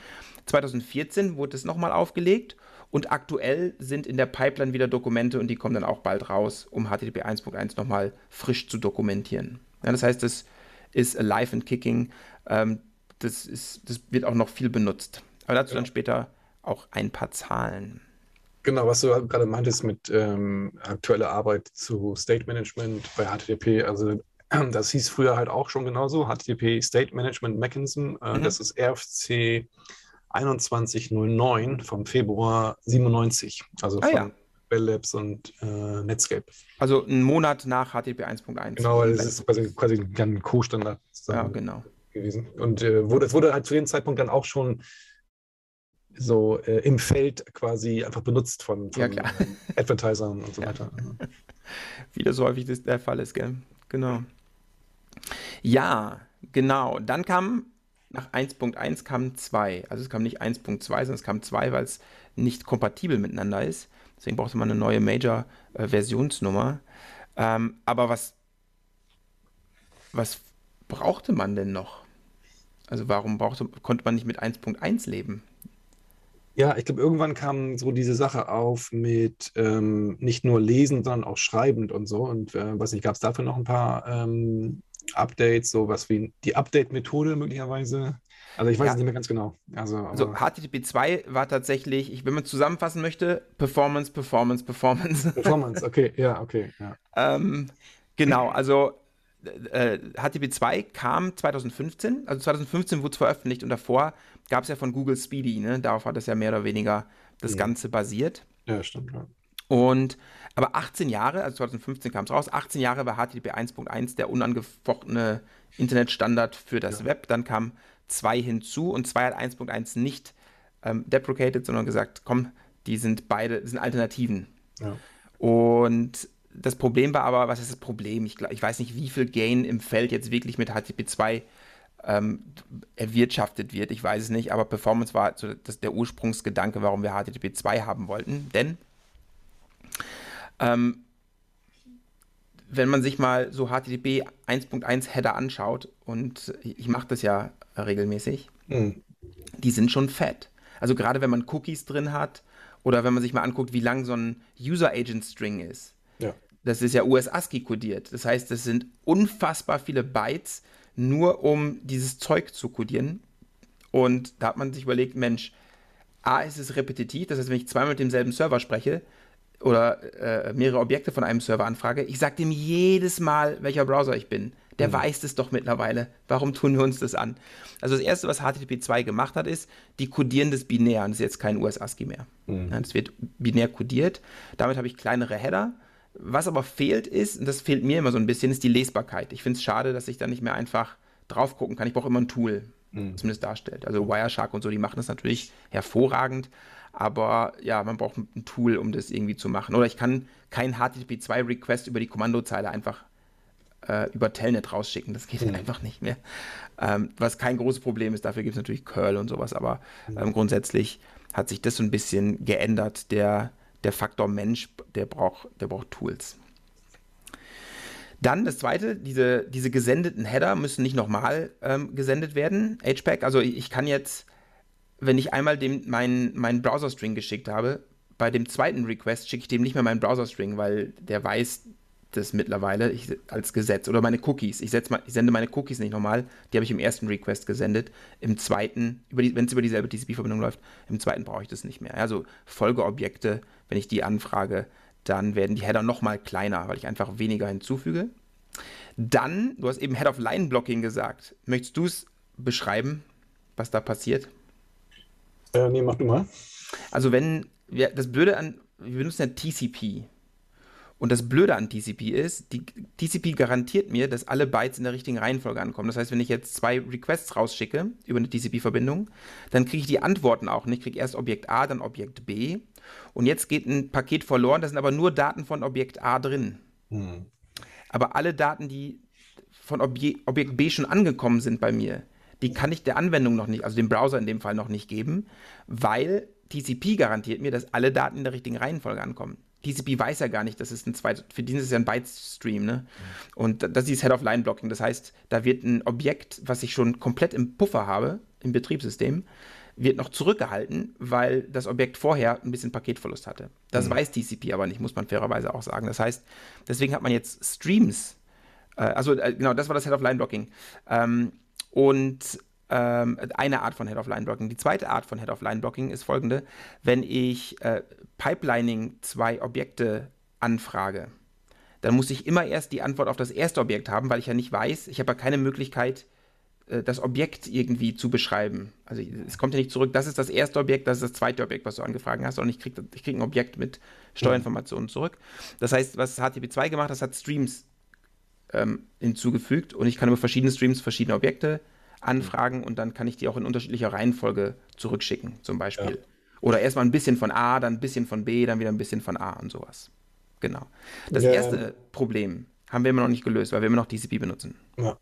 2014 wurde es nochmal aufgelegt und aktuell sind in der Pipeline wieder Dokumente und die kommen dann auch bald raus, um HTTP 1.1 nochmal frisch zu dokumentieren. Ja, das heißt, das ist alive and kicking. Ähm, das, ist, das wird auch noch viel benutzt. Aber dazu ja. dann später auch ein paar Zahlen. Genau, was du gerade meintest mit ähm, aktueller Arbeit zu State Management bei HTTP, also das hieß früher halt auch schon genauso, HTTP State Management Mechanism, äh, mhm. das ist RFC 2109 vom Februar 97, also ah, von ja. Bell Labs und äh, Netscape. Also einen Monat nach HTTP 1.1. Genau, es ist quasi, quasi ein Co-Standard ja, genau. gewesen. Und äh, wurde, es wurde halt zu dem Zeitpunkt dann auch schon so äh, im Feld quasi einfach benutzt von, von Ja, Advertisern und so weiter. Wie das häufig das der Fall ist, gell? Genau. Ja, genau. Dann kam nach 1.1 kam 2. Also es kam nicht 1.2, sondern es kam 2, weil es nicht kompatibel miteinander ist. Deswegen brauchte man eine neue Major-Versionsnummer. ähm, aber was, was brauchte man denn noch? Also warum brauchte, konnte man nicht mit 1.1 leben? Ja, ich glaube, irgendwann kam so diese Sache auf mit ähm, nicht nur lesen, sondern auch schreibend und so. Und äh, weiß nicht, gab es dafür noch ein paar ähm, Updates, so was wie die Update-Methode möglicherweise? Also ich weiß Ja. es nicht mehr ganz genau. Also, Also HTTP 2 war tatsächlich, ich, wenn man es zusammenfassen möchte, Performance, Performance, Performance. Performance, okay, ja, okay, ja. Ähm, genau, also äh, HTTP 2 kam 2015, also 2015 wurde es veröffentlicht und davor gab es ja von Google Speedy, ne? darauf hat das ja mehr oder weniger das Mhm. Ganze basiert. Ja, stimmt. Ja. Und aber 18 Jahre, also 2015 kam es raus, 18 Jahre war HTTP 1.1 der unangefochtene Internetstandard für das Ja. Web. Dann kam 2 hinzu und 2 hat 1.1 nicht ähm, deprecated, sondern gesagt, komm, die sind beide, sind Alternativen. Ja. Und das Problem war aber, was ist das Problem? Ich, ich weiß nicht, wie viel Gain im Feld jetzt wirklich mit HTTP 2 ähm, erwirtschaftet wird. Ich weiß es nicht, aber Performance war so das, der Ursprungsgedanke, warum wir HTTP 2 haben wollten. Denn ähm, wenn man sich mal so HTTP 1.1 Header anschaut, und ich mache das ja regelmäßig, Hm. die sind schon fett. Also gerade wenn man Cookies drin hat oder wenn man sich mal anguckt, wie lang so ein User Agent String ist. Ja. Das ist ja US-ASCII kodiert. Das heißt, das sind unfassbar viele Bytes, nur um dieses Zeug zu kodieren. Und da hat man sich überlegt, Mensch, A, ist es repetitiv, das heißt, wenn ich zweimal mit demselben Server spreche oder äh, mehrere Objekte von einem Server anfrage, ich sage dem jedes Mal, welcher Browser ich bin. Der weiß es doch mittlerweile. Warum tun wir uns das an? Also das Erste, was HTTP 2 gemacht hat, ist, die kodieren das binär. Und das ist jetzt kein US-ASCII mehr. Ja, das wird binär kodiert. Damit habe ich kleinere Header. Was aber fehlt ist, und das fehlt mir immer so ein bisschen, ist die Lesbarkeit. Ich finde es schade, dass ich da nicht mehr einfach drauf gucken kann. Ich brauche immer ein Tool, das mir das darstellt. Also Wireshark und so, die machen das natürlich hervorragend. Aber ja, man braucht ein Tool, um das irgendwie zu machen. Oder ich kann kein HTTP 2 Request über die Kommandozeile einfach äh, über Telnet rausschicken. Das geht einfach nicht mehr. Ähm, was kein großes Problem ist, dafür gibt es natürlich Curl und sowas, aber ähm, grundsätzlich hat sich das so ein bisschen geändert. Der, der Faktor Mensch, der braucht, der braucht Tools. Dann das zweite, diese, diese gesendeten Header müssen nicht nochmal ähm, gesendet werden. HPAC, also ich kann jetzt, wenn ich einmal dem meinen mein Browser-String geschickt habe, bei dem zweiten Request schicke ich dem nicht mehr meinen Browser-String, weil der weiß das mittlerweile ich, als Gesetz. Oder meine Cookies. Ich, setz ich sende meine Cookies nicht nochmal. Die habe ich im ersten Request gesendet. Im zweiten, wenn es über dieselbe TCP-Verbindung läuft, im zweiten brauche ich das nicht mehr. Also Folgeobjekte, wenn ich die anfrage, dann werden die Header nochmal kleiner, weil ich einfach weniger hinzufüge. Dann, du hast eben Head-of-Line-Blocking gesagt. Möchtest du es beschreiben, was da passiert? Äh, nee, mach du mal. Also wenn, wir, das Blöde an, wir benutzen ja TCP. Und das Blöde an TCP ist, die TCP garantiert mir, dass alle Bytes in der richtigen Reihenfolge ankommen. Das heißt, wenn ich jetzt zwei Requests rausschicke über eine TCP-Verbindung, dann kriege ich die Antworten auch nicht. Ich kriege erst Objekt A, dann Objekt B. Und jetzt geht ein Paket verloren, da sind aber nur Daten von Objekt A drin. Hm. Aber alle Daten, die von Obje Objekt B schon angekommen sind bei mir, die kann ich der Anwendung noch nicht, also dem Browser in dem Fall noch nicht geben, weil TCP garantiert mir, dass alle Daten in der richtigen Reihenfolge ankommen. TCP weiß ja gar nicht, das ist ein zweit, für den ist es ja ein Byte-Stream, ne? Und das ist Head-of-Line-Blocking. Das heißt, da wird ein Objekt, was ich schon komplett im Puffer habe, im Betriebssystem, wird noch zurückgehalten, weil das Objekt vorher ein bisschen Paketverlust hatte. Das weiß TCP aber nicht, muss man fairerweise auch sagen. Das heißt, deswegen hat man jetzt Streams, äh, also äh, genau, das war das Head-of-Line-Blocking. Ähm, und ähm, eine Art von Head-of-Line-Blocking. Die zweite Art von Head-of-Line-Blocking ist folgende. Wenn ich äh, Pipelining zwei Objekte anfrage, dann muss ich immer erst die Antwort auf das erste Objekt haben, weil ich ja nicht weiß, ich habe ja keine Möglichkeit, äh, das Objekt irgendwie zu beschreiben. Also es kommt ja nicht zurück, das ist das erste Objekt, das ist das zweite Objekt, was du angefragt hast, sondern ich kriege krieg ein Objekt mit Steuerinformationen zurück. Das heißt, was HTTP2 gemacht hat, das hat Streams ähm, hinzugefügt und ich kann über verschiedene Streams verschiedene Objekte Anfragen und dann kann ich die auch in unterschiedlicher Reihenfolge zurückschicken, zum Beispiel. Ja. Oder erstmal ein bisschen von A, dann ein bisschen von B, dann wieder ein bisschen von A und sowas. Genau. Das ja. erste Problem haben wir immer noch nicht gelöst, weil wir immer noch TCP benutzen. Ja.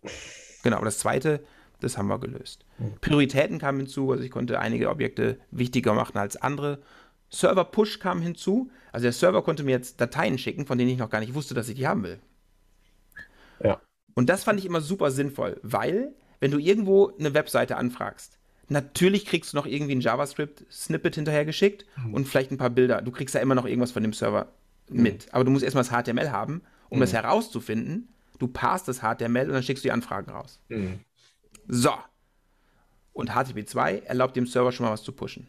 Genau, aber das zweite, das haben wir gelöst. Mhm. Prioritäten kamen hinzu, also ich konnte einige Objekte wichtiger machen als andere. Server-Push kam hinzu, also der Server konnte mir jetzt Dateien schicken, von denen ich noch gar nicht wusste, dass ich die haben will. Und das fand ich immer super sinnvoll, weil, wenn du irgendwo eine Webseite anfragst, natürlich kriegst du noch irgendwie ein JavaScript-Snippet hinterhergeschickt mhm. und vielleicht ein paar Bilder. Du kriegst ja immer noch irgendwas von dem Server mit. Mhm. Aber du musst erstmal das HTML haben, um mhm. das herauszufinden. Du passt das HTML und dann schickst du die Anfragen raus. Mhm. So. Und HTTP2 erlaubt dem Server schon mal was zu pushen.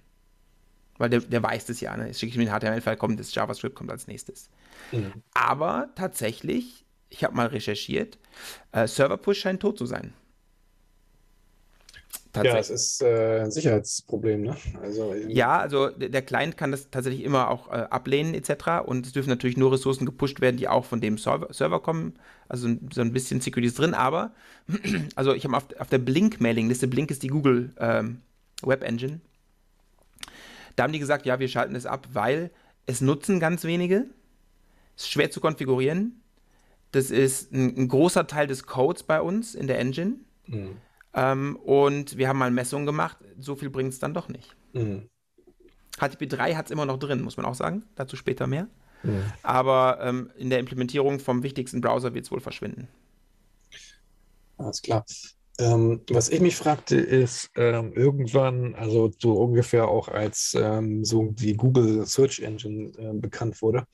Weil der, der weiß das ja, ne? Jetzt schicke ich mir den HTML-File, kommt das JavaScript kommt als nächstes. Mhm. Aber tatsächlich, ich habe mal recherchiert, äh, Server-Push scheint tot zu sein. Ja, es ist äh, ein Sicherheitsproblem, ne? Also, ja, also der Client kann das tatsächlich immer auch äh, ablehnen etc. Und es dürfen natürlich nur Ressourcen gepusht werden, die auch von dem Server, Server kommen. Also so ein bisschen Security ist drin, aber also ich habe auf, auf, der Blink-Mailing-Liste, Blink ist die Google ähm, Web Engine, da haben die gesagt, ja, wir schalten es ab, weil es nutzen ganz wenige, es ist schwer zu konfigurieren, das ist ein, ein großer Teil des Codes bei uns in der Engine. Mhm ähm, und wir haben mal Messungen gemacht. So viel bringt es dann doch nicht. Mhm. HTTP3 hat es immer noch drin, muss man auch sagen. Dazu später mehr. Mhm. Aber ähm, in der Implementierung vom wichtigsten Browser wird es wohl verschwinden. Alles klar. Ähm, was ich mich fragte, ist ähm, irgendwann, also so ungefähr auch als ähm, so die Google Search Engine äh, bekannt wurde,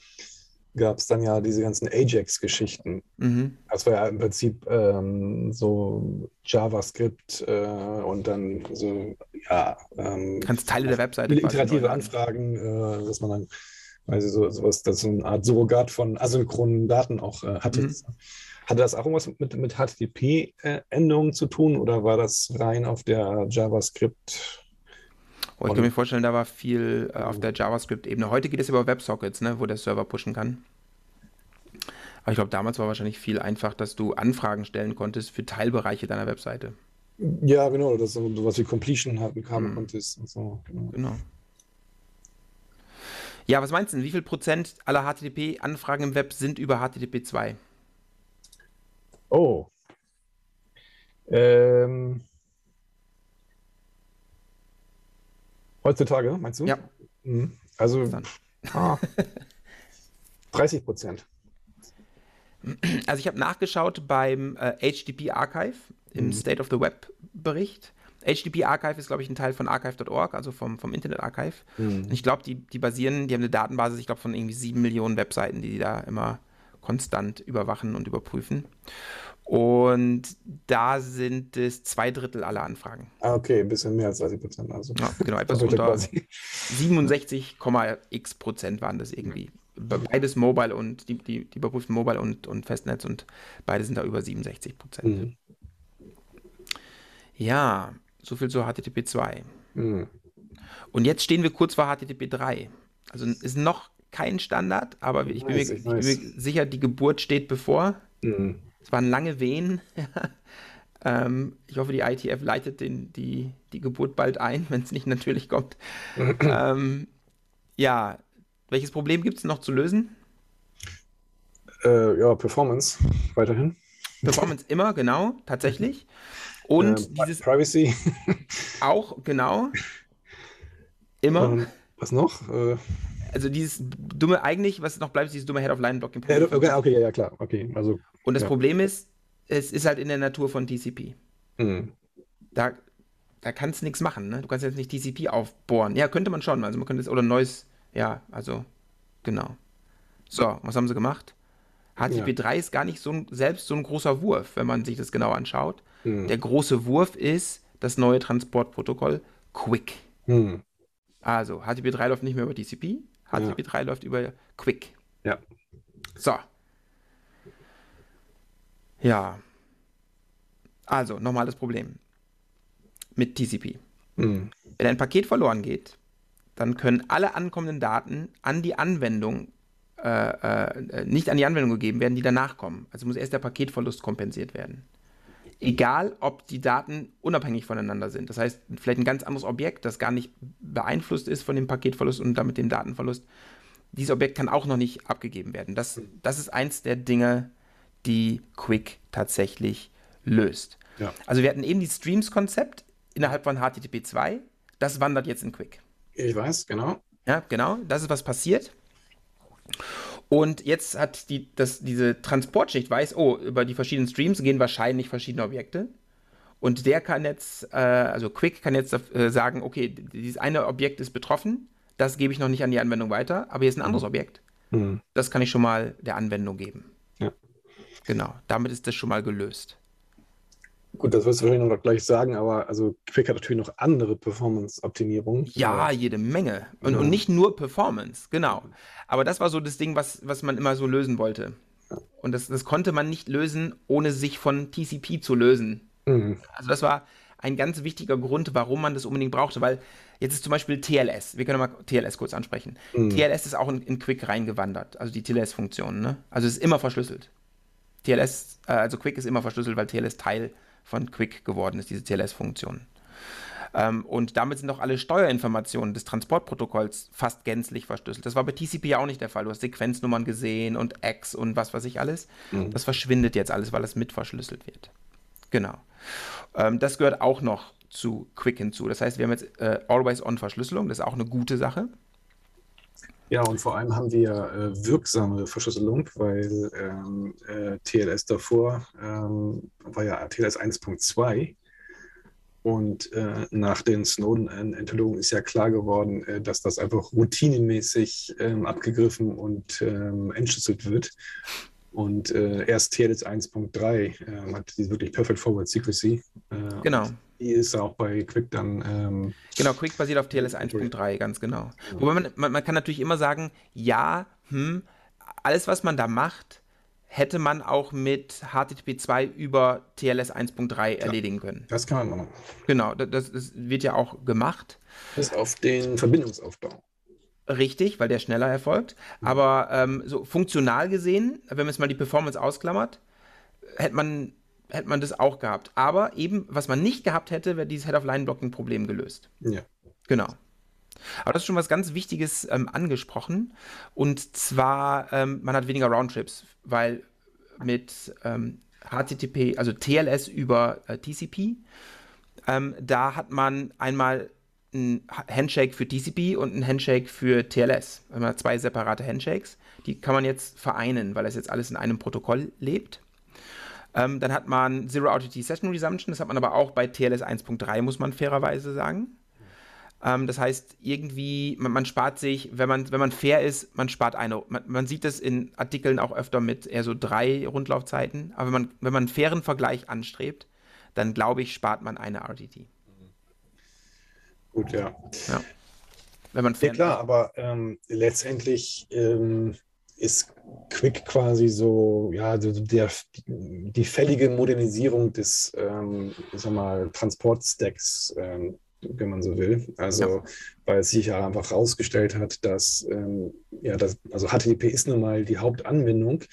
gab es dann ja diese ganzen Ajax-Geschichten. Mhm. Das war ja im Prinzip ähm, so JavaScript äh, und dann so, ja. Ähm, Kannst Teile der Webseite. Iterative Anfragen, äh, dass man dann, also so, sowas, das so eine Art Surrogat von asynchronen Daten auch äh, hatte. Mhm. Hatte das auch irgendwas mit, mit HTTP-Änderungen zu tun oder war das rein auf der JavaScript? Oh, ich kann mir vorstellen, da war viel äh, auf der JavaScript-Ebene. Heute geht es über WebSockets, ne, wo der Server pushen kann. Aber ich glaube, damals war wahrscheinlich viel einfach, dass du Anfragen stellen konntest für Teilbereiche deiner Webseite. Ja, genau, dass du sowas wie Completion haben mhm. konntest und so. Genau. genau. Ja, was meinst du, wie viel Prozent aller HTTP-Anfragen im Web sind über HTTP 2? Oh. Ähm, Heutzutage, meinst du? Ja. Mhm. Also ah, 30 Prozent. Also ich habe nachgeschaut beim äh, HTTP Archive im mhm. State of the Web Bericht. HTTP Archive ist, glaube ich, ein Teil von archive.org, also vom, vom Internet Archive. Mhm. ich glaube, die, die basieren, die haben eine Datenbasis, ich glaube, von irgendwie sieben Millionen Webseiten, die die da immer konstant überwachen und überprüfen. Und da sind es zwei Drittel aller Anfragen. Ah, okay, ein bisschen mehr als 30 Prozent. Also. Ja, genau, etwas unter 67,x Prozent waren das irgendwie. Beides Mobile und die, die, die überprüften Mobile und, und Festnetz und beide sind da über 67 Prozent. Mhm. Ja, so viel zu HTTP 2. Mhm. Und jetzt stehen wir kurz vor HTTP 3. Also ist noch kein Standard, aber ich bin, nice, mir, ich bin mir sicher, die Geburt steht bevor. Mhm. Es waren lange Wehen. ähm, ich hoffe, die ITF leitet den, die, die Geburt bald ein, wenn es nicht natürlich kommt. ähm, ja, welches Problem gibt es noch zu lösen? Äh, ja, Performance weiterhin. Performance immer, genau, tatsächlich. Und äh, dieses. Privacy. auch, genau. Immer. Ähm, was noch? Äh, also dieses dumme, eigentlich, was noch bleibt, ist dieses dumme Head-of-Line-Blocking. Okay, okay, ja, klar, okay. Also, und das ja. Problem ist, es ist halt in der Natur von TCP. Mhm. Da, da kannst du nichts machen, ne? Du kannst jetzt nicht TCP aufbohren. Ja, könnte man schon, also man könnte es, oder ein neues, ja, also, genau. So, was haben sie gemacht? HTTP3 ja. ist gar nicht so ein, selbst so ein großer Wurf, wenn man sich das genau anschaut. Mhm. Der große Wurf ist das neue Transportprotokoll Quick. Mhm. Also, HTTP3 läuft nicht mehr über TCP, HTTP3 ja. läuft über Quick. Ja. So. Ja. Also, nochmal das Problem mit TCP. Mhm. Wenn ein Paket verloren geht, dann können alle ankommenden Daten an die Anwendung, äh, äh, nicht an die Anwendung gegeben werden, die danach kommen. Also muss erst der Paketverlust kompensiert werden. Egal ob die Daten unabhängig voneinander sind. Das heißt, vielleicht ein ganz anderes Objekt, das gar nicht beeinflusst ist von dem Paketverlust und damit dem Datenverlust. Dieses Objekt kann auch noch nicht abgegeben werden. Das, das ist eins der Dinge, die Quick tatsächlich löst. Ja. Also wir hatten eben dieses Streams-Konzept innerhalb von HTTP 2. Das wandert jetzt in Quick. Ich weiß, genau. Ja, genau. Das ist was passiert. Und jetzt hat die, das, diese Transportschicht weiß, oh, über die verschiedenen Streams gehen wahrscheinlich verschiedene Objekte. Und der kann jetzt, äh, also Quick kann jetzt äh, sagen, okay, dieses eine Objekt ist betroffen, das gebe ich noch nicht an die Anwendung weiter, aber hier ist ein anderes mhm. Objekt. Mhm. Das kann ich schon mal der Anwendung geben. Ja. Genau, damit ist das schon mal gelöst. Gut, das wirst du wahrscheinlich noch gleich sagen, aber also Quick hat natürlich noch andere Performance-Optimierungen. Ja, jede Menge. Und, ja. und, nicht nur Performance, genau. Aber das war so das Ding, was, was man immer so lösen wollte. Ja. Und das, das konnte man nicht lösen, ohne sich von TCP zu lösen. Mhm. Also das war ein ganz wichtiger Grund, warum man das unbedingt brauchte, weil jetzt ist zum Beispiel TLS, wir können mal TLS kurz ansprechen. Mhm. TLS ist auch in, in, Quick reingewandert, also die TLS-Funktion. Ne? Also es ist immer verschlüsselt. TLS, äh, also Quick ist immer verschlüsselt, weil TLS Teil von Quick geworden ist, diese TLS-Funktion. Ähm, und damit sind auch alle Steuerinformationen des Transportprotokolls fast gänzlich verschlüsselt. Das war bei TCP ja auch nicht der Fall. Du hast Sequenznummern gesehen und X und was weiß ich alles. Mhm. Das verschwindet jetzt alles, weil es mit verschlüsselt wird. Genau. Ähm, das gehört auch noch zu Quick hinzu. Das heißt, wir haben jetzt äh, Always-On-Verschlüsselung. Das ist auch eine gute Sache. Ja, und vor allem haben wir äh, wirksame Verschlüsselung, weil ähm, äh, TLS davor ähm, war ja TLS 1.2 und äh, nach den Snowden-Enthüllungen ist ja klar geworden, äh, dass das einfach routinemäßig ähm, abgegriffen und ähm, entschlüsselt wird. Und äh, erst TLS 1.3 äh, hat die wirklich Perfect Forward Secrecy. Äh, genau. Die ist auch bei Quick dann. Ähm, genau, Quick basiert auf TLS 1.3, ganz genau. Ja. Wobei man, man, man, kann natürlich immer sagen, ja, hm, alles, was man da macht, hätte man auch mit HTTP 2 über TLS 1.3 erledigen können. Das kann man machen. Genau, das, das wird ja auch gemacht. Bis auf den Verbindungsaufbau. Richtig, weil der schneller erfolgt. Aber ähm, so funktional gesehen, wenn man jetzt mal die Performance ausklammert, hätte man, hätte man das auch gehabt. Aber eben, was man nicht gehabt hätte, wäre dieses Head-of-Line-Blocking-Problem gelöst. Ja. Genau. Aber das ist schon was ganz Wichtiges ähm, angesprochen. Und zwar, ähm, man hat weniger Roundtrips, weil mit HTTP, ähm, also TLS über äh, TCP, ähm, da hat man einmal ein Handshake für TCP und ein Handshake für TLS. Also man hat zwei separate Handshakes. Die kann man jetzt vereinen, weil das jetzt alles in einem Protokoll lebt. Ähm, dann hat man Zero RTT Session Resumption. Das hat man aber auch bei TLS 1.3, muss man fairerweise sagen. Ähm, das heißt, irgendwie, man, man, spart sich, wenn man, wenn man fair ist, man spart eine. Man, man sieht es in Artikeln auch öfter mit eher so drei Rundlaufzeiten. Aber wenn man, wenn man einen fairen Vergleich anstrebt, dann glaube ich, spart man eine RTT. Gut, ja. Ja, Wenn man ja klar, aber ähm, letztendlich ähm, ist Quick quasi so, ja, der, die fällige Modernisierung des, ähm, ich sag mal, Transportstacks, ähm, wenn man so will. Also, ja. weil es sich ja einfach herausgestellt hat, dass, ähm, ja, das, also HTTP ist nun mal die Hauptanwendung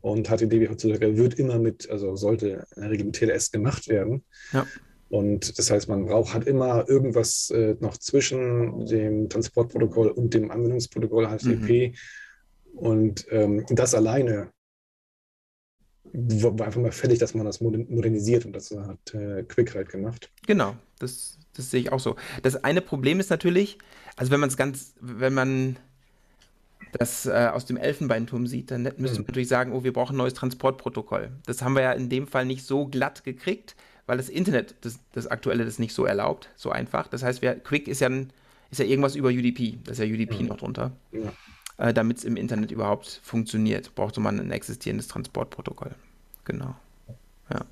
und HTTP heutzutage wird immer mit, also sollte in der Regel mit TLS gemacht werden. Ja. Und das heißt, man braucht hat immer irgendwas äh, noch zwischen dem Transportprotokoll und dem Anwendungsprotokoll HTTP. Mhm. Und ähm, das alleine war einfach mal fällig, dass man das modernisiert und das hat äh, Quick halt gemacht. Genau, das, das sehe ich auch so. Das eine Problem ist natürlich, also wenn man es ganz, wenn man das äh, aus dem Elfenbeinturm sieht, dann müsste man mhm. natürlich sagen, oh, wir brauchen ein neues Transportprotokoll. Das haben wir ja in dem Fall nicht so glatt gekriegt weil das Internet, das, das aktuelle, das nicht so erlaubt, so einfach. Das heißt, wir, Quick ist ja, ein, ist ja irgendwas über UDP, da ist ja UDP mhm. noch drunter. Ja. Äh, Damit es im Internet überhaupt funktioniert, braucht man ein existierendes Transportprotokoll. Genau. Ja.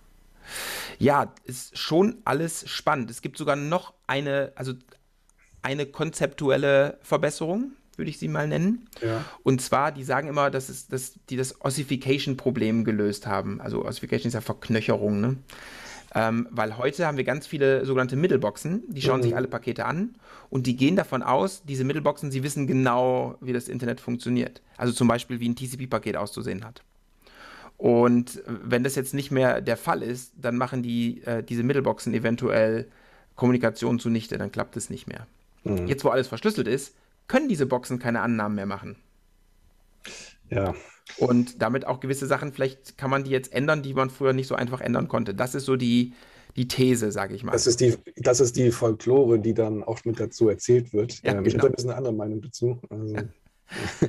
Ja, ist schon alles spannend. Es gibt sogar noch eine, also eine konzeptuelle Verbesserung, würde ich sie mal nennen. Ja. Und zwar, die sagen immer, dass, es, dass die das Ossification-Problem gelöst haben. Also Ossification ist ja Verknöcherung, ne? Ähm, weil heute haben wir ganz viele sogenannte Middleboxen, die schauen mhm. sich alle Pakete an und die gehen davon aus, diese Middleboxen, sie wissen genau, wie das Internet funktioniert. Also zum Beispiel, wie ein TCP-Paket auszusehen hat. Und wenn das jetzt nicht mehr der Fall ist, dann machen die äh, diese Middleboxen eventuell Kommunikation zunichte, dann klappt es nicht mehr. Mhm. Jetzt, wo alles verschlüsselt ist, können diese Boxen keine Annahmen mehr machen. Ja. Und damit auch gewisse Sachen, vielleicht kann man die jetzt ändern, die man früher nicht so einfach ändern konnte. Das ist so die, die These, sage ich mal. Das ist, die, das ist die Folklore, die dann auch mit dazu erzählt wird. Ja, ähm, genau. Ich habe ein bisschen eine andere Meinung dazu. Also, ja.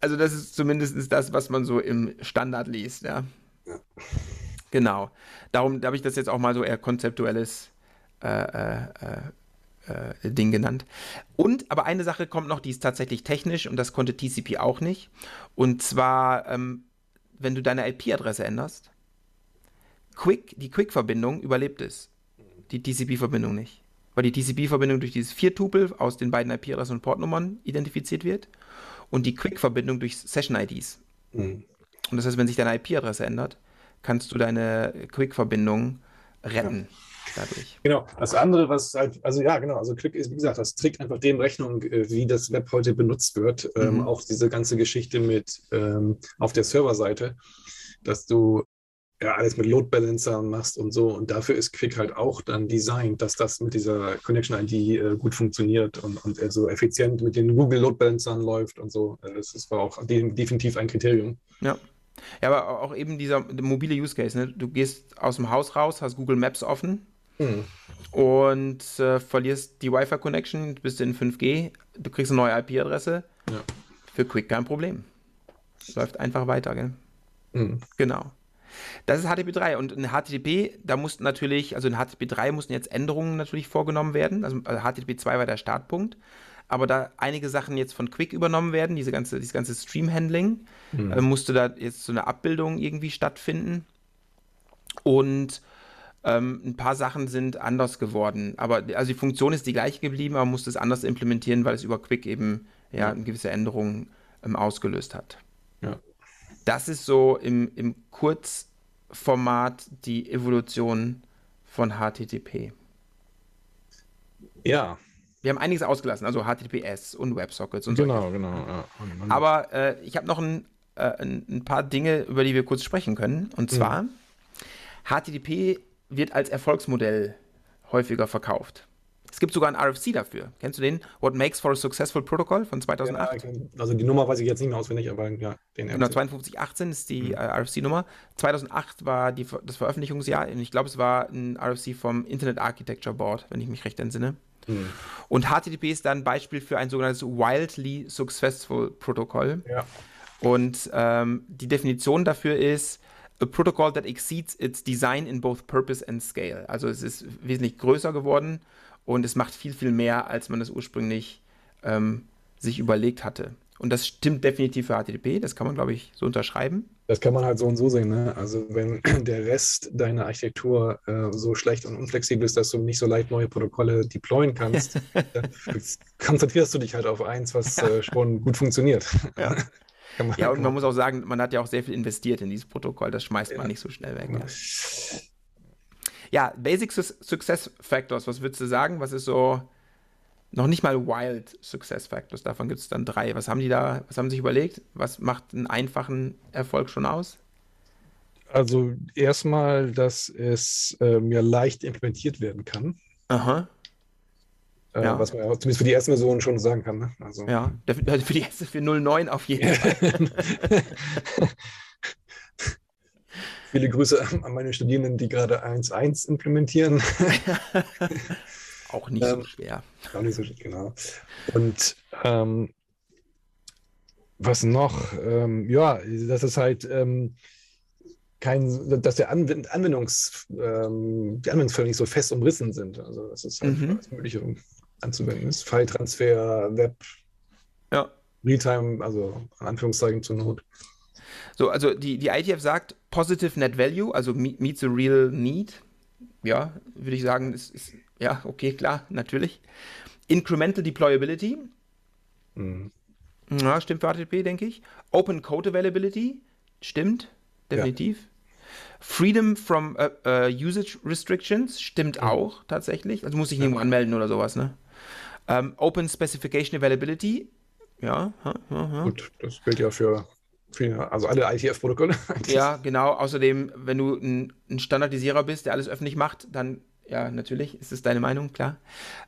also das ist zumindest das, was man so im Standard liest, ja. ja. Genau. Darum habe ich das jetzt auch mal so eher konzeptuelles äh, äh, äh, Ding genannt. Und, aber eine Sache kommt noch, die ist tatsächlich technisch und das konnte TCP auch nicht. Und zwar, ähm, wenn du deine IP-Adresse änderst, Quick, die Quick-Verbindung überlebt es. Die TCP-Verbindung nicht. Weil die TCP-Verbindung durch dieses Vier-Tupel aus den beiden IP-Adressen und Portnummern identifiziert wird und die Quick-Verbindung durch Session-IDs. Mhm. Und das heißt, wenn sich deine IP-Adresse ändert, kannst du deine Quick-Verbindung retten. Ja dadurch. Genau. Das andere, was halt, also ja, genau, also Quick ist, wie gesagt, das trägt einfach dem Rechnung, äh, wie das Web heute benutzt wird. Ähm, mhm. Ähm, auch diese ganze Geschichte mit ähm, auf der Serverseite, dass du ja, alles mit Load Balancern machst und so. Und dafür ist Quick halt auch dann designt, dass das mit dieser Connection ID äh, gut funktioniert und, und so effizient mit den Google Load Balancern läuft und so. Äh, das, war auch de definitiv ein Kriterium. Ja. Ja, aber auch eben dieser mobile Use Case. Ne? Du gehst aus dem Haus raus, hast Google Maps offen hm. und äh, verlierst die Wi-Fi-Connection, bist in 5G, du kriegst eine neue IP-Adresse. Ja. Für Quick kein Problem. Läuft einfach weiter, gell? Hm. Genau. Das ist HTTP3 und in HTTP, da mussten natürlich, also in HTTP3 mussten jetzt Änderungen natürlich vorgenommen werden. Also HTTP2 war der Startpunkt, aber da einige Sachen jetzt von Quick übernommen werden, diese ganze, dieses ganze Stream-Handling, mhm. äh, musste da jetzt so eine Abbildung irgendwie stattfinden. Und ähm, ein paar Sachen sind anders geworden. Aber also die Funktion ist die gleiche geblieben, aber man musste es anders implementieren, weil es über Quick eben ja, eine gewisse Änderungen ähm, ausgelöst hat. Ja. Das ist so im, im Kurzformat die Evolution von HTTP. Ja. Wir haben einiges ausgelassen, also HTTPS und WebSockets und so. Genau, genau. Ja. Aber äh, ich habe noch ein, äh, ein, paar Dinge, über die wir kurz sprechen können. Und zwar, mhm. HTTP wird als Erfolgsmodell häufiger verkauft. Es gibt sogar ein RFC dafür. Kennst du den? What Makes for a Successful Protocol von 2008? Ja, also die Nummer weiß ich jetzt nicht mehr auswendig, aber ja, den Genau, 5218 ist die mhm. äh, RFC-Nummer. 2008 war die, das Veröffentlichungsjahr und ich glaube, es war ein RFC vom Internet Architecture Board, wenn ich mich recht entsinne. Mhm. Und HTTP ist dann ein Beispiel für ein sogenanntes Wildly Successful Protokoll. Ja. Und ähm, die Definition dafür ist, a protocol that exceeds its design in both purpose and scale. Also es ist wesentlich größer geworden und es macht viel, viel mehr, als man das ursprünglich ähm, sich überlegt hatte. Und das stimmt definitiv für HTTP, das kann man, glaube ich, so unterschreiben. Das kann man halt so und so sehen. Ne? Also wenn der Rest deiner Architektur äh, so schlecht und unflexibel ist, dass du nicht so leicht neue Protokolle deployen kannst, dann konzentrierst du dich halt auf eins, was äh, schon gut funktioniert. Ja. ja, und man muss auch sagen, man hat ja auch sehr viel investiert in dieses Protokoll, das schmeißt man nicht so schnell weg. Ja. ja, Basic Success Factors, was würdest du sagen? Was ist so noch nicht mal Wild Success Factors, davon gibt es dann drei. Was haben die da, was haben sie sich überlegt? Was macht einen einfachen Erfolg schon aus? Also erstmal, dass es äh, mir leicht implementiert werden kann. Aha. Äh, ja. Was man zumindest für die erste Version schon sagen kann. Ne? Also. Ja, für die erste, für 09 auf jeden Fall. Viele Grüße an meine Studierenden, die gerade 1.1 implementieren. auch nicht ähm, so schwer. Auch nicht so schwer, genau. Und ähm, was noch? Ähm, ja, das ist halt ähm, kein, dass der Anwend Anwendungs, ähm, die Anwendungsfälle nicht so fest umrissen sind. Also das ist halt mhm. alles Mögliche anzuwenden ist. File-Transfer, Web, ja. Realtime, also in Anführungszeichen zur Not. So, also die, die ITF sagt Positive Net Value, also meet the real need. Ja, würde ich sagen, ist, ist, ja, okay, klar, natürlich. Incremental Deployability. Mhm. Ja, stimmt für HTTP, denke ich. Open Code Availability. Stimmt, definitiv. Ja. Freedom from uh, uh, Usage Restrictions. Stimmt mhm. auch, tatsächlich. Also muss ich nirgendwo anmelden oder sowas, ne? Um, Open Specification Availability. Ja, ha, ha, ha. Gut, das gilt ja für also alle ITF-Protokolle. Ja, genau. Außerdem, wenn du ein, ein, Standardisierer bist, der alles öffentlich macht, dann, ja, natürlich, ist es deine Meinung, klar.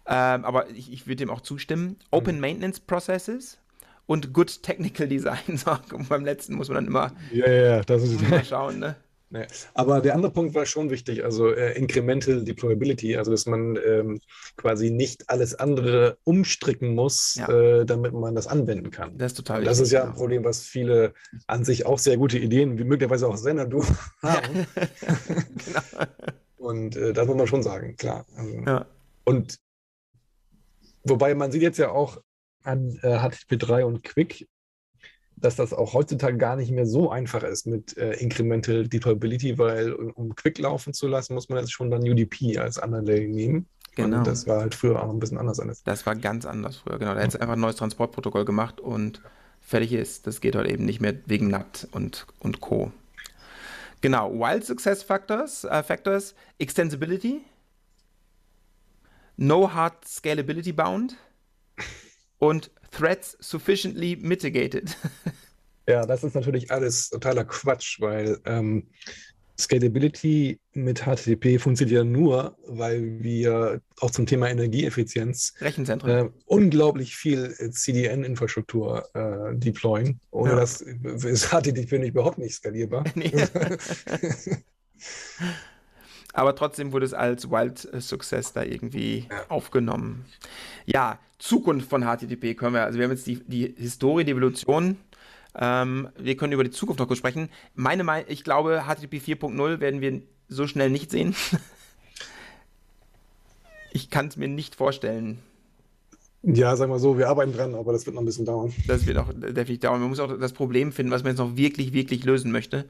Ähm, aber ich, ich würde dem auch zustimmen. Open mhm. Maintenance Processes und Good Technical Design. So, beim letzten muss man dann immer, ja, ja, das ist, mal schauen, ne? Nee. Aber der andere Punkt war schon wichtig, also äh, Incremental Deployability, also dass man ähm, quasi nicht alles andere umstricken muss, ja. äh, damit man das anwenden kann. Das ist total Das ist ja ein Problem, was viele an sich auch sehr gute Ideen, wie möglicherweise auch Sender, du haben. genau. Und äh, das muss man schon sagen, klar. Also, ja. Und wobei man sieht jetzt ja auch an HTTP3 und Quick, dass das auch heutzutage gar nicht mehr so einfach ist mit äh, Incremental Deployability, weil um Quick laufen zu lassen, muss man jetzt schon dann UDP als Underlay nehmen. Genau. Und das war halt früher auch ein bisschen anders. Alles. Das war ganz anders früher, genau. Da hätte es einfach ein neues Transportprotokoll gemacht und fertig ist. Das geht heute eben nicht mehr wegen NAT und, und Co. Genau, Wild Success Factors, äh, Factors, Extensibility, No Hard Scalability Bound und threats sufficiently mitigated. ja, das ist natürlich alles totaler Quatsch, weil ähm, Scalability mit HTTP funktioniert ja nur, weil wir auch zum Thema Energieeffizienz Rechenzentren. Äh, unglaublich viel CDN-Infrastruktur äh, deployen. Ohne ja. das ist HTTP nicht überhaupt nicht skalierbar. Aber trotzdem wurde es als Wild Success da irgendwie ja. aufgenommen. Ja, Zukunft von HTTP können wir, also wir haben jetzt die, die Historie, die Evolution. Ähm, wir können über die Zukunft noch kurz sprechen. Meine Meinung, ich glaube, HTTP 4.0 werden wir so schnell nicht sehen. ich kann es mir nicht vorstellen. Ja, sagen wir so, wir arbeiten dran, aber das wird noch ein bisschen dauern. Das wird auch definitiv dauern. Man muss auch das Problem finden, was man jetzt noch wirklich, wirklich lösen möchte.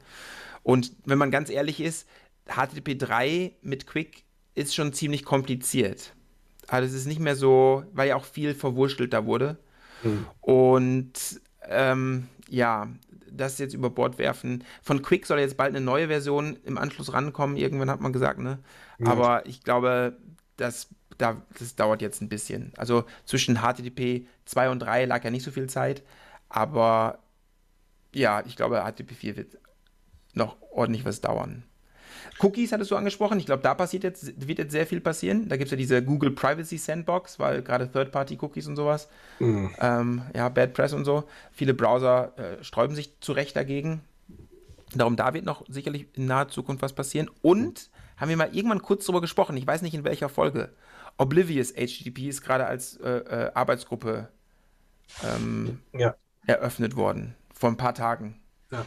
Und wenn man ganz ehrlich ist, HTTP 3 mit Quick ist schon ziemlich kompliziert. Also es ist nicht mehr so, weil ja auch viel verwurschtelt da wurde. Mhm. Und ähm, ja, das jetzt über Bord werfen. Von Quick soll jetzt bald eine neue Version im Anschluss rankommen, irgendwann hat man gesagt, ne? Ja. Aber ich glaube, das, da, das dauert jetzt ein bisschen. Also zwischen HTTP 2 und 3 lag ja nicht so viel Zeit, aber ja, ich glaube, HTTP 4 wird noch ordentlich was dauern. Cookies hattest du angesprochen. Ich glaube, da passiert jetzt, wird jetzt sehr viel passieren. Da gibt es ja diese Google Privacy Sandbox, weil gerade Third-Party-Cookies und sowas, mhm. ähm, ja, Bad Press und so. Viele Browser äh, sträuben sich zu Recht dagegen. Darum, da wird noch sicherlich in naher Zukunft was passieren. Und haben wir mal irgendwann kurz darüber gesprochen, ich weiß nicht in welcher Folge. Oblivious HTTP ist gerade als äh, äh, Arbeitsgruppe ähm, ja. eröffnet worden. Vor ein paar Tagen. Ja.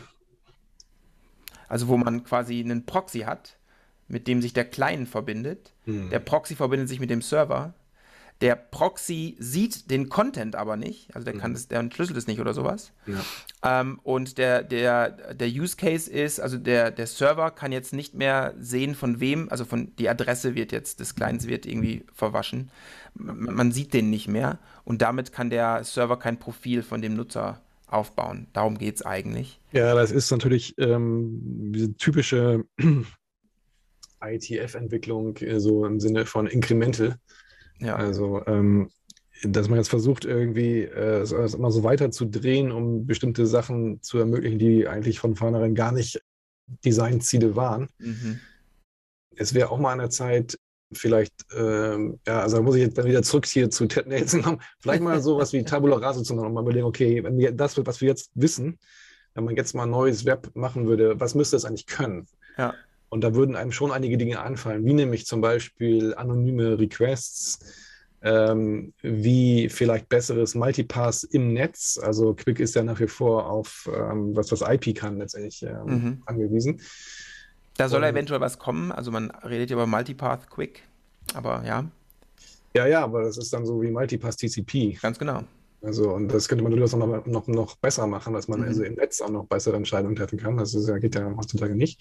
Also wo man quasi einen Proxy hat, mit dem sich der Client verbindet. Mhm. Der Proxy verbindet sich mit dem Server. Der Proxy sieht den Content aber nicht, also der kann mhm. das, der entschlüsselt es nicht oder sowas. Ja. Ähm, und der, der, der Use Case ist, also der, der Server kann jetzt nicht mehr sehen, von wem, also von die Adresse wird jetzt des Clients wird irgendwie verwaschen. Man, man sieht den nicht mehr und damit kann der Server kein Profil von dem Nutzer aufbauen. Darum geht es eigentlich. Ja, das ist natürlich ähm, diese typische ITF-Entwicklung, äh, so im Sinne von Incremental. Ja. Also, ähm, dass man jetzt versucht, irgendwie äh, es immer so weiter zu drehen, um bestimmte Sachen zu ermöglichen, die eigentlich von vornherein gar nicht Designziele waren. Mhm. Es wäre auch mal an der Zeit, vielleicht, ähm, ja, also da muss ich jetzt dann wieder zurück hier zu Ted Nelson kommen, vielleicht mal sowas wie Tabula Rasa zu machen und mal überlegen, okay, wenn wir das, was wir jetzt wissen, wenn man jetzt mal ein neues Web machen würde, was müsste es eigentlich können? Ja. Und da würden einem schon einige Dinge anfallen, wie nämlich zum Beispiel anonyme Requests, ähm, wie vielleicht besseres Multipass im Netz. Also Quick ist ja nach wie vor auf ähm, was, was IP kann letztendlich ähm, mhm. angewiesen. Da soll um, eventuell was kommen. Also man redet ja über Multipath Quick, aber ja. Ja, ja, aber das ist dann so wie Multipath TCP. Ganz genau. Also, und das könnte man durchaus noch, noch, noch besser machen, dass man mhm. also im Netz auch noch bessere Entscheidungen treffen kann. Das ist, geht ja heutzutage nicht.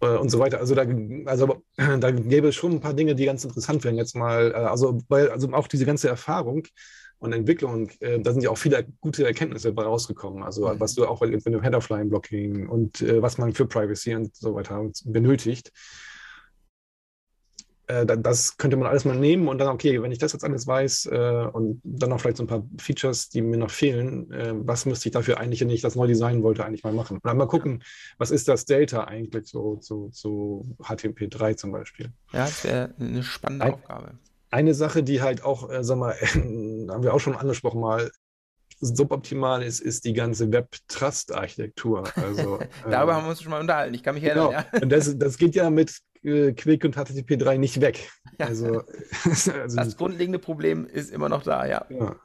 Äh, und so weiter. Also da, also da gäbe es schon ein paar Dinge, die ganz interessant wären jetzt mal. Äh, also, weil, also auch diese ganze Erfahrung, und Entwicklung, äh, da sind ja auch viele gute Erkenntnisse rausgekommen. Also mhm. was du auch, wenn du Headerflying-Blocking und äh, was man für Privacy und so weiter benötigt. äh, das könnte man alles mal nehmen und dann, okay, wenn ich das jetzt alles weiß äh, und dann noch vielleicht so ein paar Features, die mir noch fehlen, äh, was müsste ich dafür eigentlich, wenn ich das neu designen wollte, eigentlich mal machen? Und dann mal gucken, was ist das Delta eigentlich so zu so, so HTTP3 zum Beispiel? Ja, das wäre eine spannende ein, Aufgabe. Eine Sache, die halt auch, äh, sag mal, haben wir auch schon angesprochen mal, suboptimal ist, ist die ganze Web-Trust-Architektur. Also, Darüber äh, haben wir uns schon mal unterhalten. Ich kann mich erinnern. Genau. Ja. Und das, das geht ja mit äh, Quick und HTTP3 nicht weg. Ja. Also, also, das grundlegende Problem ist immer noch da, ja. ja.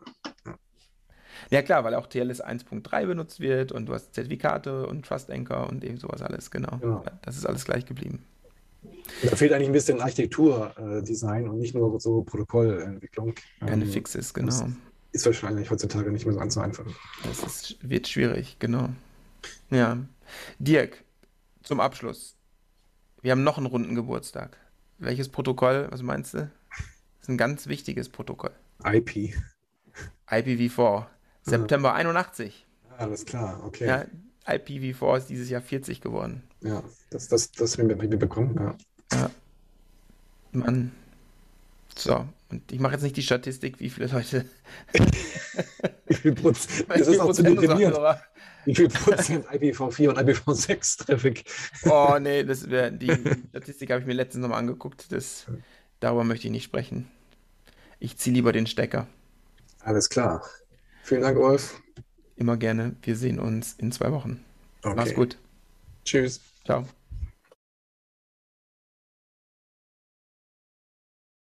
Ja klar, weil auch TLS 1.3 benutzt wird und du hast Zertifikate und Trust Anchor und eben sowas alles, genau. genau. Das ist alles gleich geblieben. Da fehlt eigentlich ein bisschen Architekturdesign äh, und nicht nur so Protokollentwicklung. Keine ähm, Fixes, genau. Ist wahrscheinlich heutzutage nicht mehr so ganz so einfach. Das ist, wird schwierig, genau. Ja. Dirk, zum Abschluss. Wir haben noch einen runden Geburtstag. Welches Protokoll, was meinst du? Das ist ein ganz wichtiges Protokoll. IP. IPv4. September 81. Alles klar, okay. Ja, IPv4 ist dieses Jahr 40 geworden. Ja, das, das, das haben wir bekommen, ja. Ja. Mann. So, und ich mache jetzt nicht die Statistik, wie viele Leute. wie viel Prozent? Das ist auch zu deprimiert. Wie viel Prozent IPv4 und IPv6-Traffic? oh, nee, das wär, die Statistik habe ich mir letztens nochmal angeguckt. Das, darüber möchte ich nicht sprechen. Ich ziehe lieber den Stecker. Alles klar. Vielen Dank, Wolf. Immer gerne. Wir sehen uns in zwei Wochen. Okay. Mach's gut. Tschüss. Ciao.